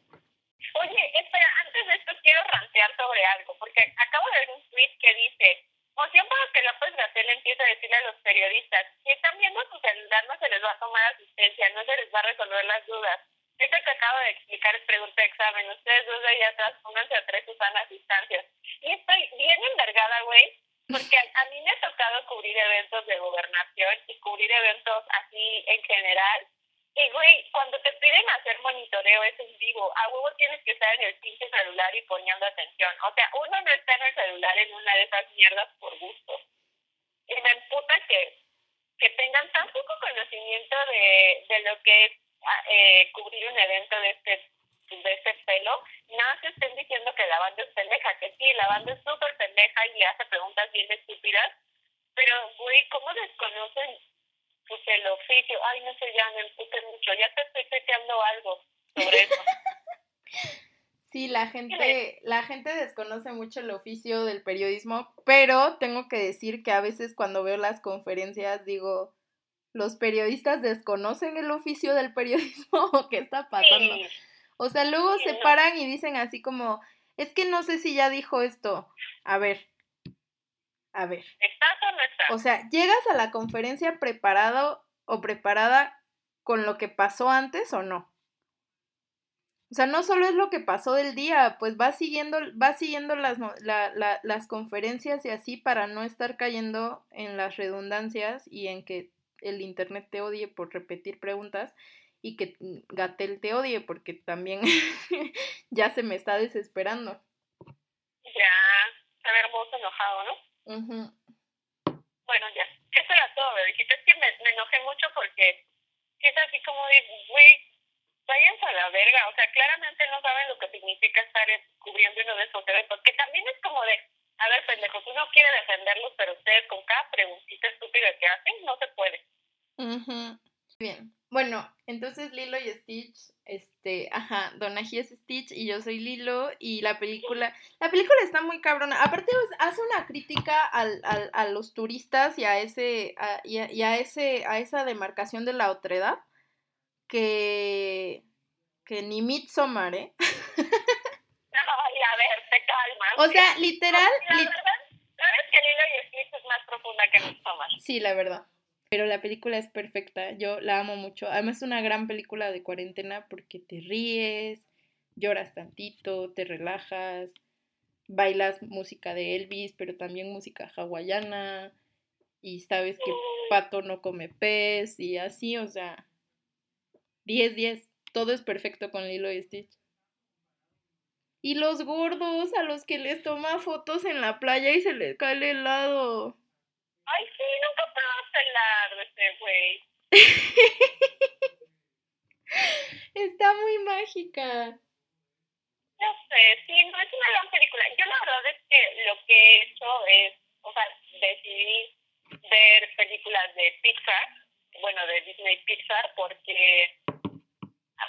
Oye, espera, antes de esto quiero rantear sobre algo, porque acabo de ver un tweet que dice, moción para que López Gatel empiece a decirle a los periodistas que están viendo su celular no se les va a tomar asistencia, no se les va a resolver las dudas. Esto que acabo de explicar es pregunta de examen. Ustedes dos de allá atrás pónganse a tres Susanas distancias. Y estoy bien envergada, güey, porque a, mí me ha tocado cubrir eventos de gobernación y cubrir eventos así en general. Y, güey, cuando te piden hacer monitoreo, es en vivo. A huevo tienes que estar en el pinche celular y poniendo atención. O sea, uno no está en el celular en una de esas mierdas por gusto. Y me emputa que, que tengan tan poco conocimiento de, de lo que es eh, cubrir un evento de este de ese pelo, nada se estén diciendo que la banda es pendeja, que sí, la banda es súper pendeja y le hace preguntas bien estúpidas, pero, güey, ¿cómo desconocen pues, el oficio? Ay, no sé, ya me empute mucho, ya te estoy chequeando algo sobre eso. (laughs) Sí, la gente, la gente desconoce mucho el oficio del periodismo, pero tengo que decir que a veces cuando veo las conferencias digo, ¿los periodistas desconocen el oficio del periodismo o (laughs) qué está pasando? O sea, luego se paran y dicen así como, es que no sé si ya dijo esto. A ver, a ver. ¿Estás o no estás? O sea, llegas a la conferencia preparado o preparada con lo que pasó antes o no. O sea, no solo es lo que pasó del día, pues vas siguiendo, vas siguiendo las, la, la, las conferencias y así para no estar cayendo en las redundancias y en que el Internet te odie por repetir preguntas y que Gatel te odie porque también (laughs) ya se me está desesperando. Ya, está hermoso enojado, ¿no? Bueno, ya, eso era todo, dijiste es que me, me, enojé mucho porque es así como de, güey, váyanse a la verga, o sea, claramente no saben lo que significa estar cubriendo uno de esos eventos, que también es como de, a ver, pendejos, uno quiere defenderlos, pero ustedes con cada preguntita estúpida que hacen, no se puede. Bien. Bueno, entonces Lilo y Stitch, este, ajá, Donagi es Stitch y yo soy Lilo y la película, la película está muy cabrona. Aparte hace una crítica al, al, a los turistas y a ese, a, y, a, ese, a esa demarcación de la otredad que, que ni Midsommar, ¿eh? (laughs) Ay, a ver, te calmas. O sea, literal. La verdad, ¿sabes que Lilo y Stitch es más profunda que Midsommar? Sí, la verdad. Pero la película es perfecta, yo la amo mucho. Además es una gran película de cuarentena porque te ríes, lloras tantito, te relajas, bailas música de Elvis, pero también música hawaiana y sabes que Pato no come pez y así, o sea, 10, 10, todo es perfecto con Lilo y Stitch. Y los gordos a los que les toma fotos en la playa y se les cae el helado. Ay, sí, nunca puedo celar de ese güey. (laughs) Está muy mágica. No sé, sí, no es una gran película. Yo la verdad es que lo que he hecho es, o sea, decidí ver películas de Pixar, bueno, de Disney Pixar, porque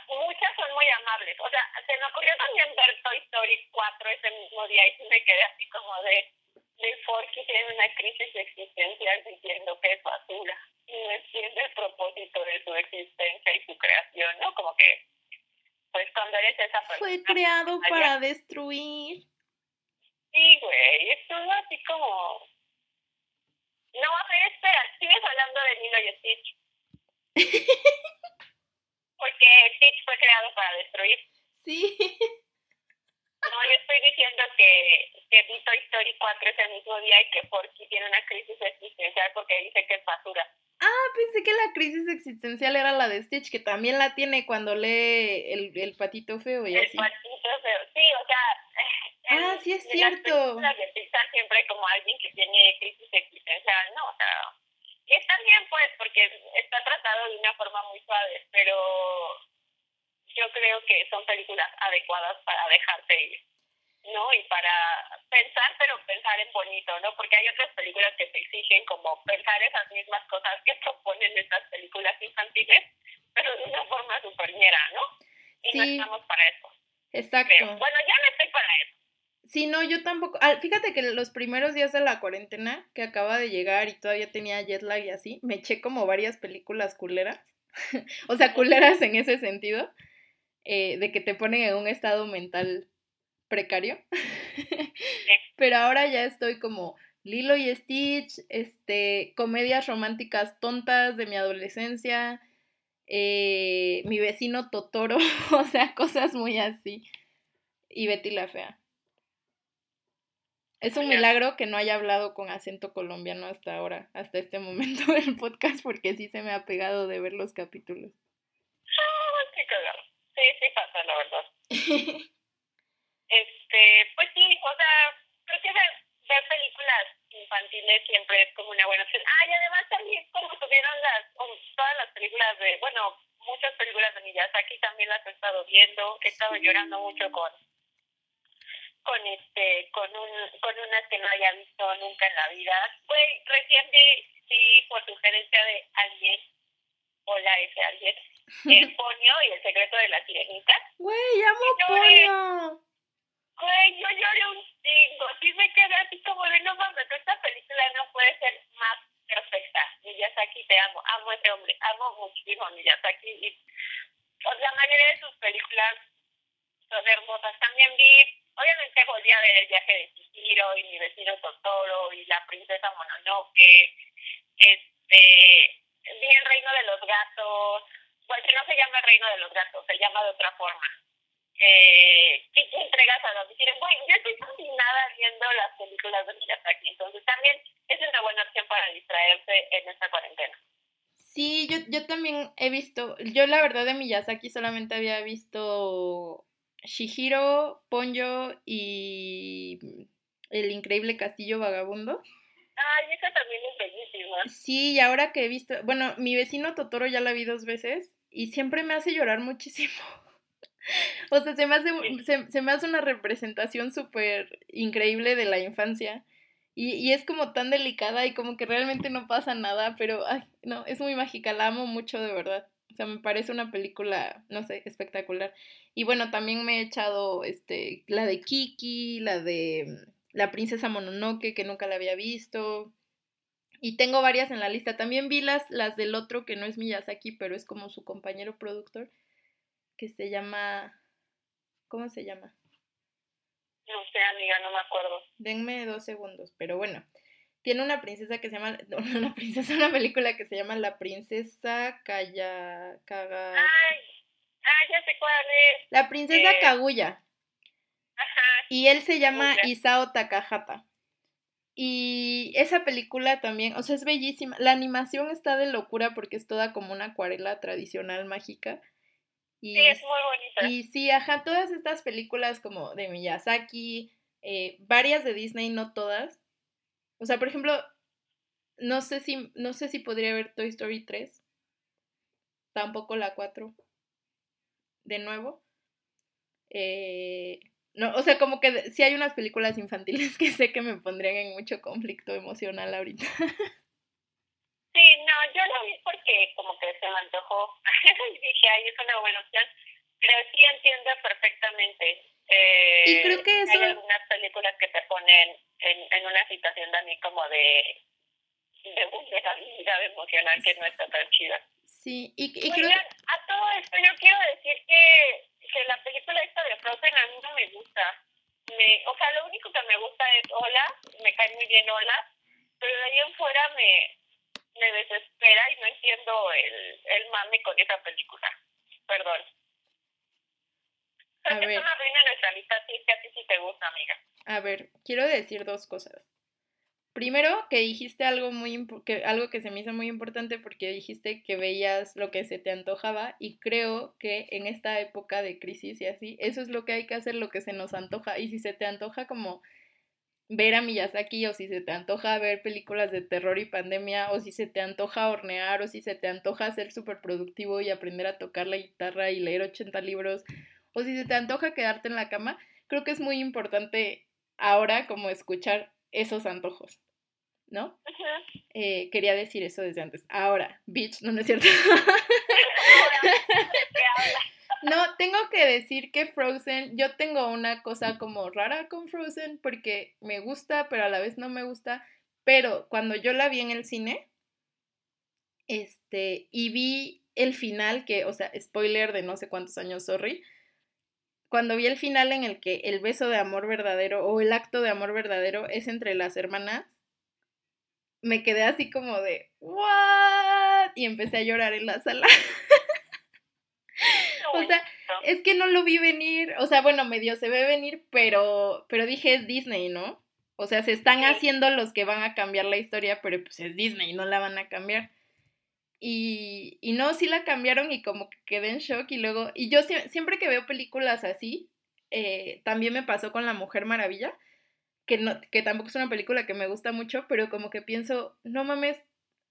muchas son muy amables. O sea, se me ocurrió también ver Toy Story 4 ese mismo día y me quedé así como de, de Forky tiene una crisis existencial diciendo que es basura y no entiende el propósito de su existencia y su creación, ¿no? Como que, pues cuando eres esa persona... Fue creado para destruir. Sí, güey, es todo así como... No, a ver, espera, sigues hablando de Nilo y Stitch. Porque Stitch fue creado para destruir. Sí. No, yo estoy diciendo que, que Toy Story 4 es el mismo día y que Forky tiene una crisis existencial porque dice que es basura. Ah, pensé que la crisis existencial era la de Stitch, que también la tiene cuando lee el, el patito feo y el así. patito feo, sí, o sea... Ah, sí es cierto. Las de Pixar siempre hay como alguien que tiene crisis existencial, ¿no? O sea... Y está bien, pues, porque está tratado de una forma muy suave, pero yo creo que son películas adecuadas para dejarte ir, ¿no? Y para pensar, pero pensar en bonito, ¿no? Porque hay otras películas que te exigen como pensar esas mismas cosas que proponen estas películas infantiles, pero de una forma superñera, ¿no? Y no estamos para eso. Exacto. Creo. Bueno, ya no estoy para eso. Sí, no, yo tampoco. ah, fíjate que los primeros días de la cuarentena, que acaba de llegar y todavía tenía jet lag y así, me eché como varias películas culeras. (laughs) o sea, culeras en ese sentido, eh, de que te ponen en un estado mental precario. (laughs) Pero ahora ya estoy como Lilo y Stitch, este, comedias románticas tontas de mi adolescencia, eh, mi vecino Totoro, (laughs) o sea, cosas muy así. Y Betty la Fea. Es un milagro que no haya hablado con acento colombiano hasta ahora, hasta este (laughs) momento del podcast, porque sí se me ha pegado de ver los capítulos. Ah, qué cagado. Sí, sí pasa, la verdad. (laughs) Este, pues sí, o sea, creo que ver, ver películas infantiles siempre es como una buena opción. Ah, y además también como tuvieron las, um, todas las películas de, bueno, muchas películas de Miyazaki también las he estado viendo, he estado Sí. llorando mucho con con este, con un, con unas que no haya visto nunca en la vida. Güey, recién vi, sí, por sugerencia de alguien, hola ese alguien, (laughs) el Ponio y el secreto de la sirenita. Güey, amo pollo. Güey, yo lloré un chingo. Sí me quedé así como de no mames, esta película no puede ser más perfecta. Miyazaki, te amo. Amo a ese hombre. Amo muchísimo a Miyazaki. Y pues, la mayoría de sus películas son hermosas. También vi, obviamente volví a ver El viaje de Chihiro y Mi vecino Totoro y La princesa Mononoke. Este, vi El reino de los gatos. Bueno, que no se llama El reino de los gatos, se llama de otra forma eh, ¿qué te entregas a domicilio? Bueno, yo estoy fascinada viendo las películas de Miyazaki, entonces también es una buena opción para distraerse en esta cuarentena. Sí, yo, yo también he visto, yo la verdad de Miyazaki solamente había visto Shihiro, Ponyo y El increíble castillo vagabundo. Ay, esa también es bellísima. Sí, y ahora que he visto, bueno, mi vecino Totoro ya la vi dos veces y siempre me hace llorar muchísimo. (laughs) O sea, se me hace, se, se me hace una representación súper increíble de la infancia. Y, y es como tan delicada y como que realmente no pasa nada, pero ay, no, es muy mágica, la amo mucho de verdad. O sea, me parece una película, no sé, espectacular. Y bueno, también me he echado este, la de Kiki, la de mm, La princesa Mononoke, que nunca la había visto. Y tengo varias en la lista. También vi las, las del otro que no es Miyazaki, pero es como su compañero productor, que se llama... ¿Cómo se llama? No sé, amiga, no me acuerdo. Denme dos segundos, pero bueno. Tiene una princesa que se llama... (laughs) no, Una princesa, una película que se llama La princesa Kaya... Kaga... Ay, ah, ya sé cuál es. La princesa eh, Kaguya. Ajá, Y él se llama Kaguya. Isao Takahata. Y esa película también, o sea, es bellísima. La animación está de locura porque es toda como una acuarela tradicional mágica. Y, sí, es muy bonita. y sí, ajá, todas estas películas como de Miyazaki, eh, varias de Disney, no todas. O sea, por ejemplo, no sé si, no sé si podría ver Toy Story 3. tampoco la 4 de nuevo. Eh, no, o sea, como que sí hay unas películas infantiles (laughs) que sé que me pondrían en mucho conflicto emocional ahorita. Sí, no, yo lo vi porque como que se me antojó y (laughs) dije, ay, es una buena opción, pero sí entiendo perfectamente. Eh, y creo que eso... Hay algunas películas que te ponen en, en una situación también como de, de vulnerabilidad emocional que no está tan chida. Sí, y, y creo... a todo esto yo quiero decir que que la película esta de Frozen a mí no me gusta. Me, o sea, lo único que me gusta es Hola, me cae muy bien Hola, pero de ahí en fuera me, me desespera y no entiendo el, el mame con esa película. Perdón. A ver. Es una reina nuestra lista, sí, es que a ti sí te gusta, amiga. A ver, quiero decir dos cosas. Primero, que dijiste algo muy que, algo que se me hizo muy importante porque dijiste que veías lo que se te antojaba y creo que en esta época de crisis y así, eso es lo que hay que hacer, lo que se nos antoja. Y si se te antoja como ver a Miyazaki o si se te antoja ver películas de terror y pandemia o si se te antoja hornear o si se te antoja ser súper productivo y aprender a tocar la guitarra y leer 80 libros o si se te antoja quedarte en la cama, creo que es muy importante ahora como escuchar esos antojos. ¿no? Eh, quería decir eso desde antes. Ahora, bitch, no, no es cierto. (laughs) no, tengo que decir que Frozen, yo tengo una cosa como rara con Frozen porque me gusta, pero a la vez no me gusta. Pero cuando yo la vi en el cine, este, y vi el final, que, o sea, spoiler de no sé cuántos años, sorry. Cuando vi el final en el que el beso de amor verdadero o el acto de amor verdadero es entre las hermanas, me quedé así como de, ¿what? Y empecé a llorar en la sala. (laughs) o sea, es que no lo vi venir, o sea, bueno, medio se ve venir, pero, pero dije es Disney, ¿no? O sea, se están haciendo los que van a cambiar la historia, pero pues es Disney, no la van a cambiar. Y, y no, sí la cambiaron y como que quedé en shock y luego, y yo siempre que veo películas así, eh, también me pasó con La Mujer Maravilla, que, no, que tampoco es una película que me gusta mucho, pero como que pienso, no mames,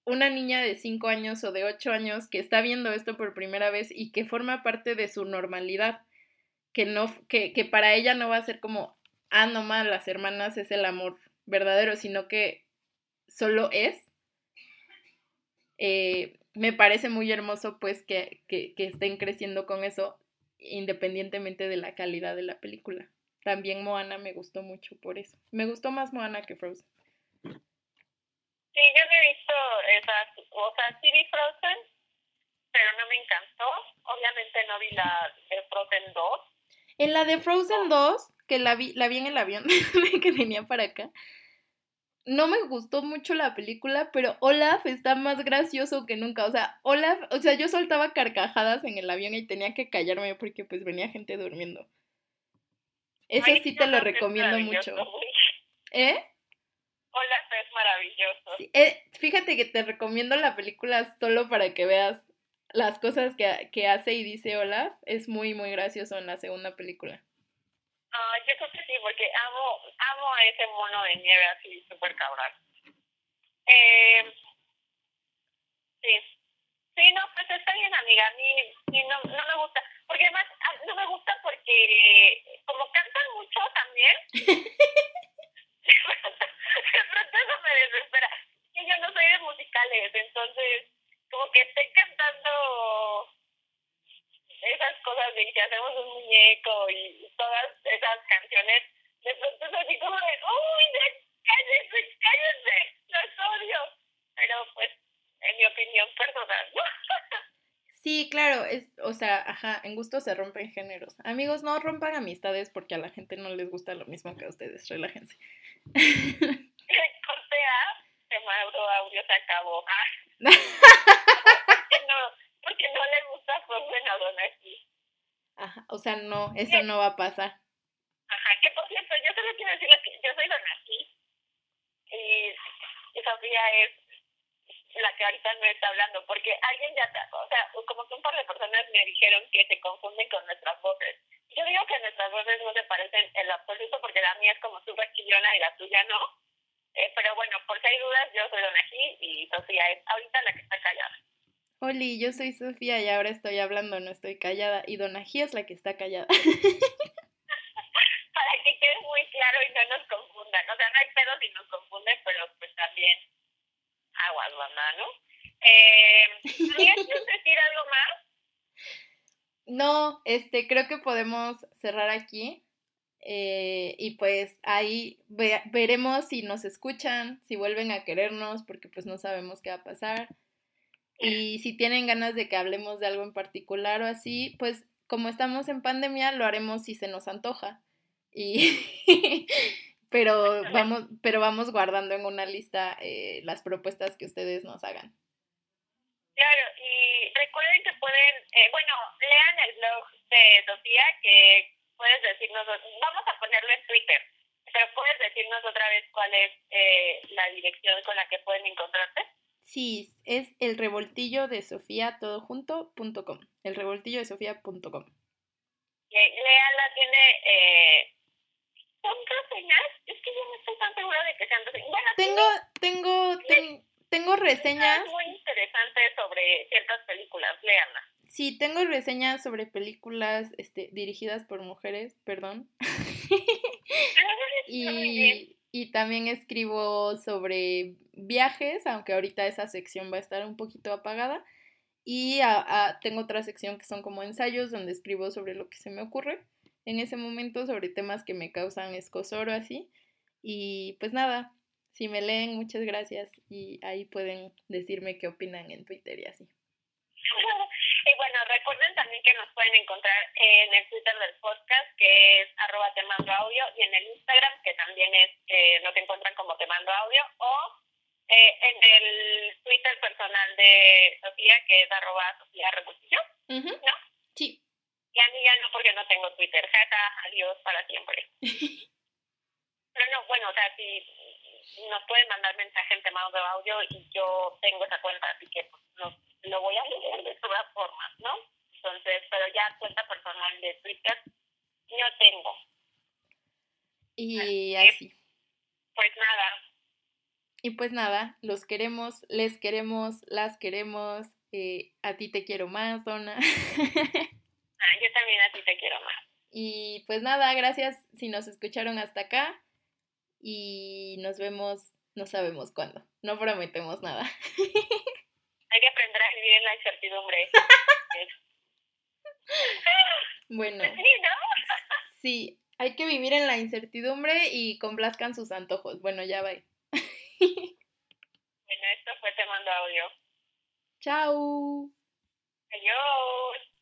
una niña de 5 años o de 8 años que está viendo esto por primera vez y que forma parte de su normalidad, que, no, que, que para ella no va a ser como, ah, no más, las hermanas es el amor verdadero, sino que solo es. Eh, me parece muy hermoso pues que, que, que estén creciendo con eso independientemente de la calidad de la película. También Moana me gustó mucho por eso. Me gustó más Moana que Frozen. Sí, yo no he visto esas, o sea, sí vi Frozen, pero no me encantó. Obviamente no vi la de Frozen 2. En la de Frozen 2, que la vi, la vi en el avión (laughs) que venía para acá, no me gustó mucho la película, pero Olaf está más gracioso que nunca. O sea, Olaf, o sea, yo soltaba carcajadas en el avión y tenía que callarme porque pues venía gente durmiendo. Ese sí te lo recomiendo mucho. ¿Eh? Hola, es maravilloso. Eh, fíjate que te recomiendo la película solo para que veas las cosas que, que hace y dice Olaf. Es muy, muy gracioso en la segunda película. Ah, yo creo que sí, porque amo, amo a ese mono de nieve así súper cabrón. Eh, sí. Sí, no, pues está bien, amiga. A mí no, no me gusta. Porque además no me gusta porque como cantan mucho también. (laughs) eso me desespera. Que yo no soy de musicales, entonces como que estoy cantando esas cosas de que hacemos un muñeco y todas esas canciones, de pronto es así como de, uy, cállense, cállense, los odio. Pero pues en mi opinión personal. (laughs) Sí, claro, es, o sea, ajá, en gusto se rompen géneros. Amigos, no rompan amistades porque a la gente no les gusta lo mismo que a ustedes, relájense. (laughs) Cortea, se Audio se acabó. (laughs) no, porque no le gusta Frozen a Donaki. Ajá, o sea, no, eso no va a pasar. Ajá, que por cierto, yo solo quiero decirles que yo soy Donaki y, y Sofía es la que ahorita no está hablando, porque alguien ya, o sea, como que un par de personas me dijeron que se confunden con nuestras voces. Yo digo que nuestras voces no se parecen en lo absoluto porque la mía es como súper chillona y la tuya no. Eh, pero bueno, por si hay dudas, yo soy Donají y Sofía es ahorita la que está callada. Oli, yo soy Sofía y ahora estoy hablando, no estoy callada. Y Donají es la que está callada. (laughs) (laughs) Para que quede muy claro y no nos confundan. O sea, no hay pedo si nos confunden, pero pues también aguas, mamá, ¿no? Eh, ¿Quieres (laughs) decir algo más? No, este, creo que podemos cerrar aquí. Eh, y pues ahí veremos si nos escuchan, si vuelven a querernos, porque pues no sabemos qué va a pasar. Y si tienen ganas de que hablemos de algo en particular o así, pues como estamos en pandemia, lo haremos si se nos antoja. Y (laughs) pero vamos, pero vamos guardando en una lista eh, las propuestas que ustedes nos hagan. Claro, y recuerden que pueden, eh, bueno, lean el blog de Sofía, que puedes decirnos, vamos a ponerlo en Twitter, pero puedes decirnos otra vez cuál es eh, la dirección con la que pueden encontrarte. Sí, es el revoltillo de Sofía todo junto punto com, el revoltillo de Sofía punto com. Leala tiene eh, ¿Son reseñas? Es que yo no estoy tan segura de que sean reseñas. Bueno, tengo, tengo, tengo, tengo reseñas. muy interesantes sobre ciertas películas, léanlas. Sí, tengo reseñas sobre películas este, dirigidas por mujeres, perdón. (laughs) y, y también escribo sobre viajes, aunque ahorita esa sección va a estar un poquito apagada. Y tengo otra sección que son como ensayos donde escribo sobre lo que se me ocurre en ese momento, sobre temas que me causan escosor o así. Y pues nada, si me leen, muchas gracias y ahí pueden decirme qué opinan en Twitter y así. (laughs) Y bueno, recuerden también que nos pueden encontrar en el Twitter del podcast, que es arroba te mando audio, y en el Instagram, que también es, eh, nos encuentran como te mando audio, o eh, en el Twitter personal de Sofía, que es arroba Sofía ¿no? Sí. Y a mí ya no, porque no tengo Twitter. Jata, adiós para siempre. (laughs) Pero no, bueno, o sea, si nos pueden mandar mensaje en tema de audio y yo tengo esa cuenta, así que pues, lo voy a leer de todas formas, ¿no? Entonces, pero ya cuenta personal de Twitter no tengo. Y así. Pues nada. Y pues nada, los queremos, les queremos, las queremos. Eh, a ti te quiero más, Donna. ah, yo también a ti te quiero más. Y pues nada, gracias si nos escucharon hasta acá. Y nos vemos, no sabemos cuándo. No prometemos nada. Hay que aprender a vivir en la incertidumbre. (laughs) bueno. Sí, hay que vivir en la incertidumbre y complazcan sus antojos. Bueno, ya va. bueno, esto fue Te Mando Audio. Chao. Adiós.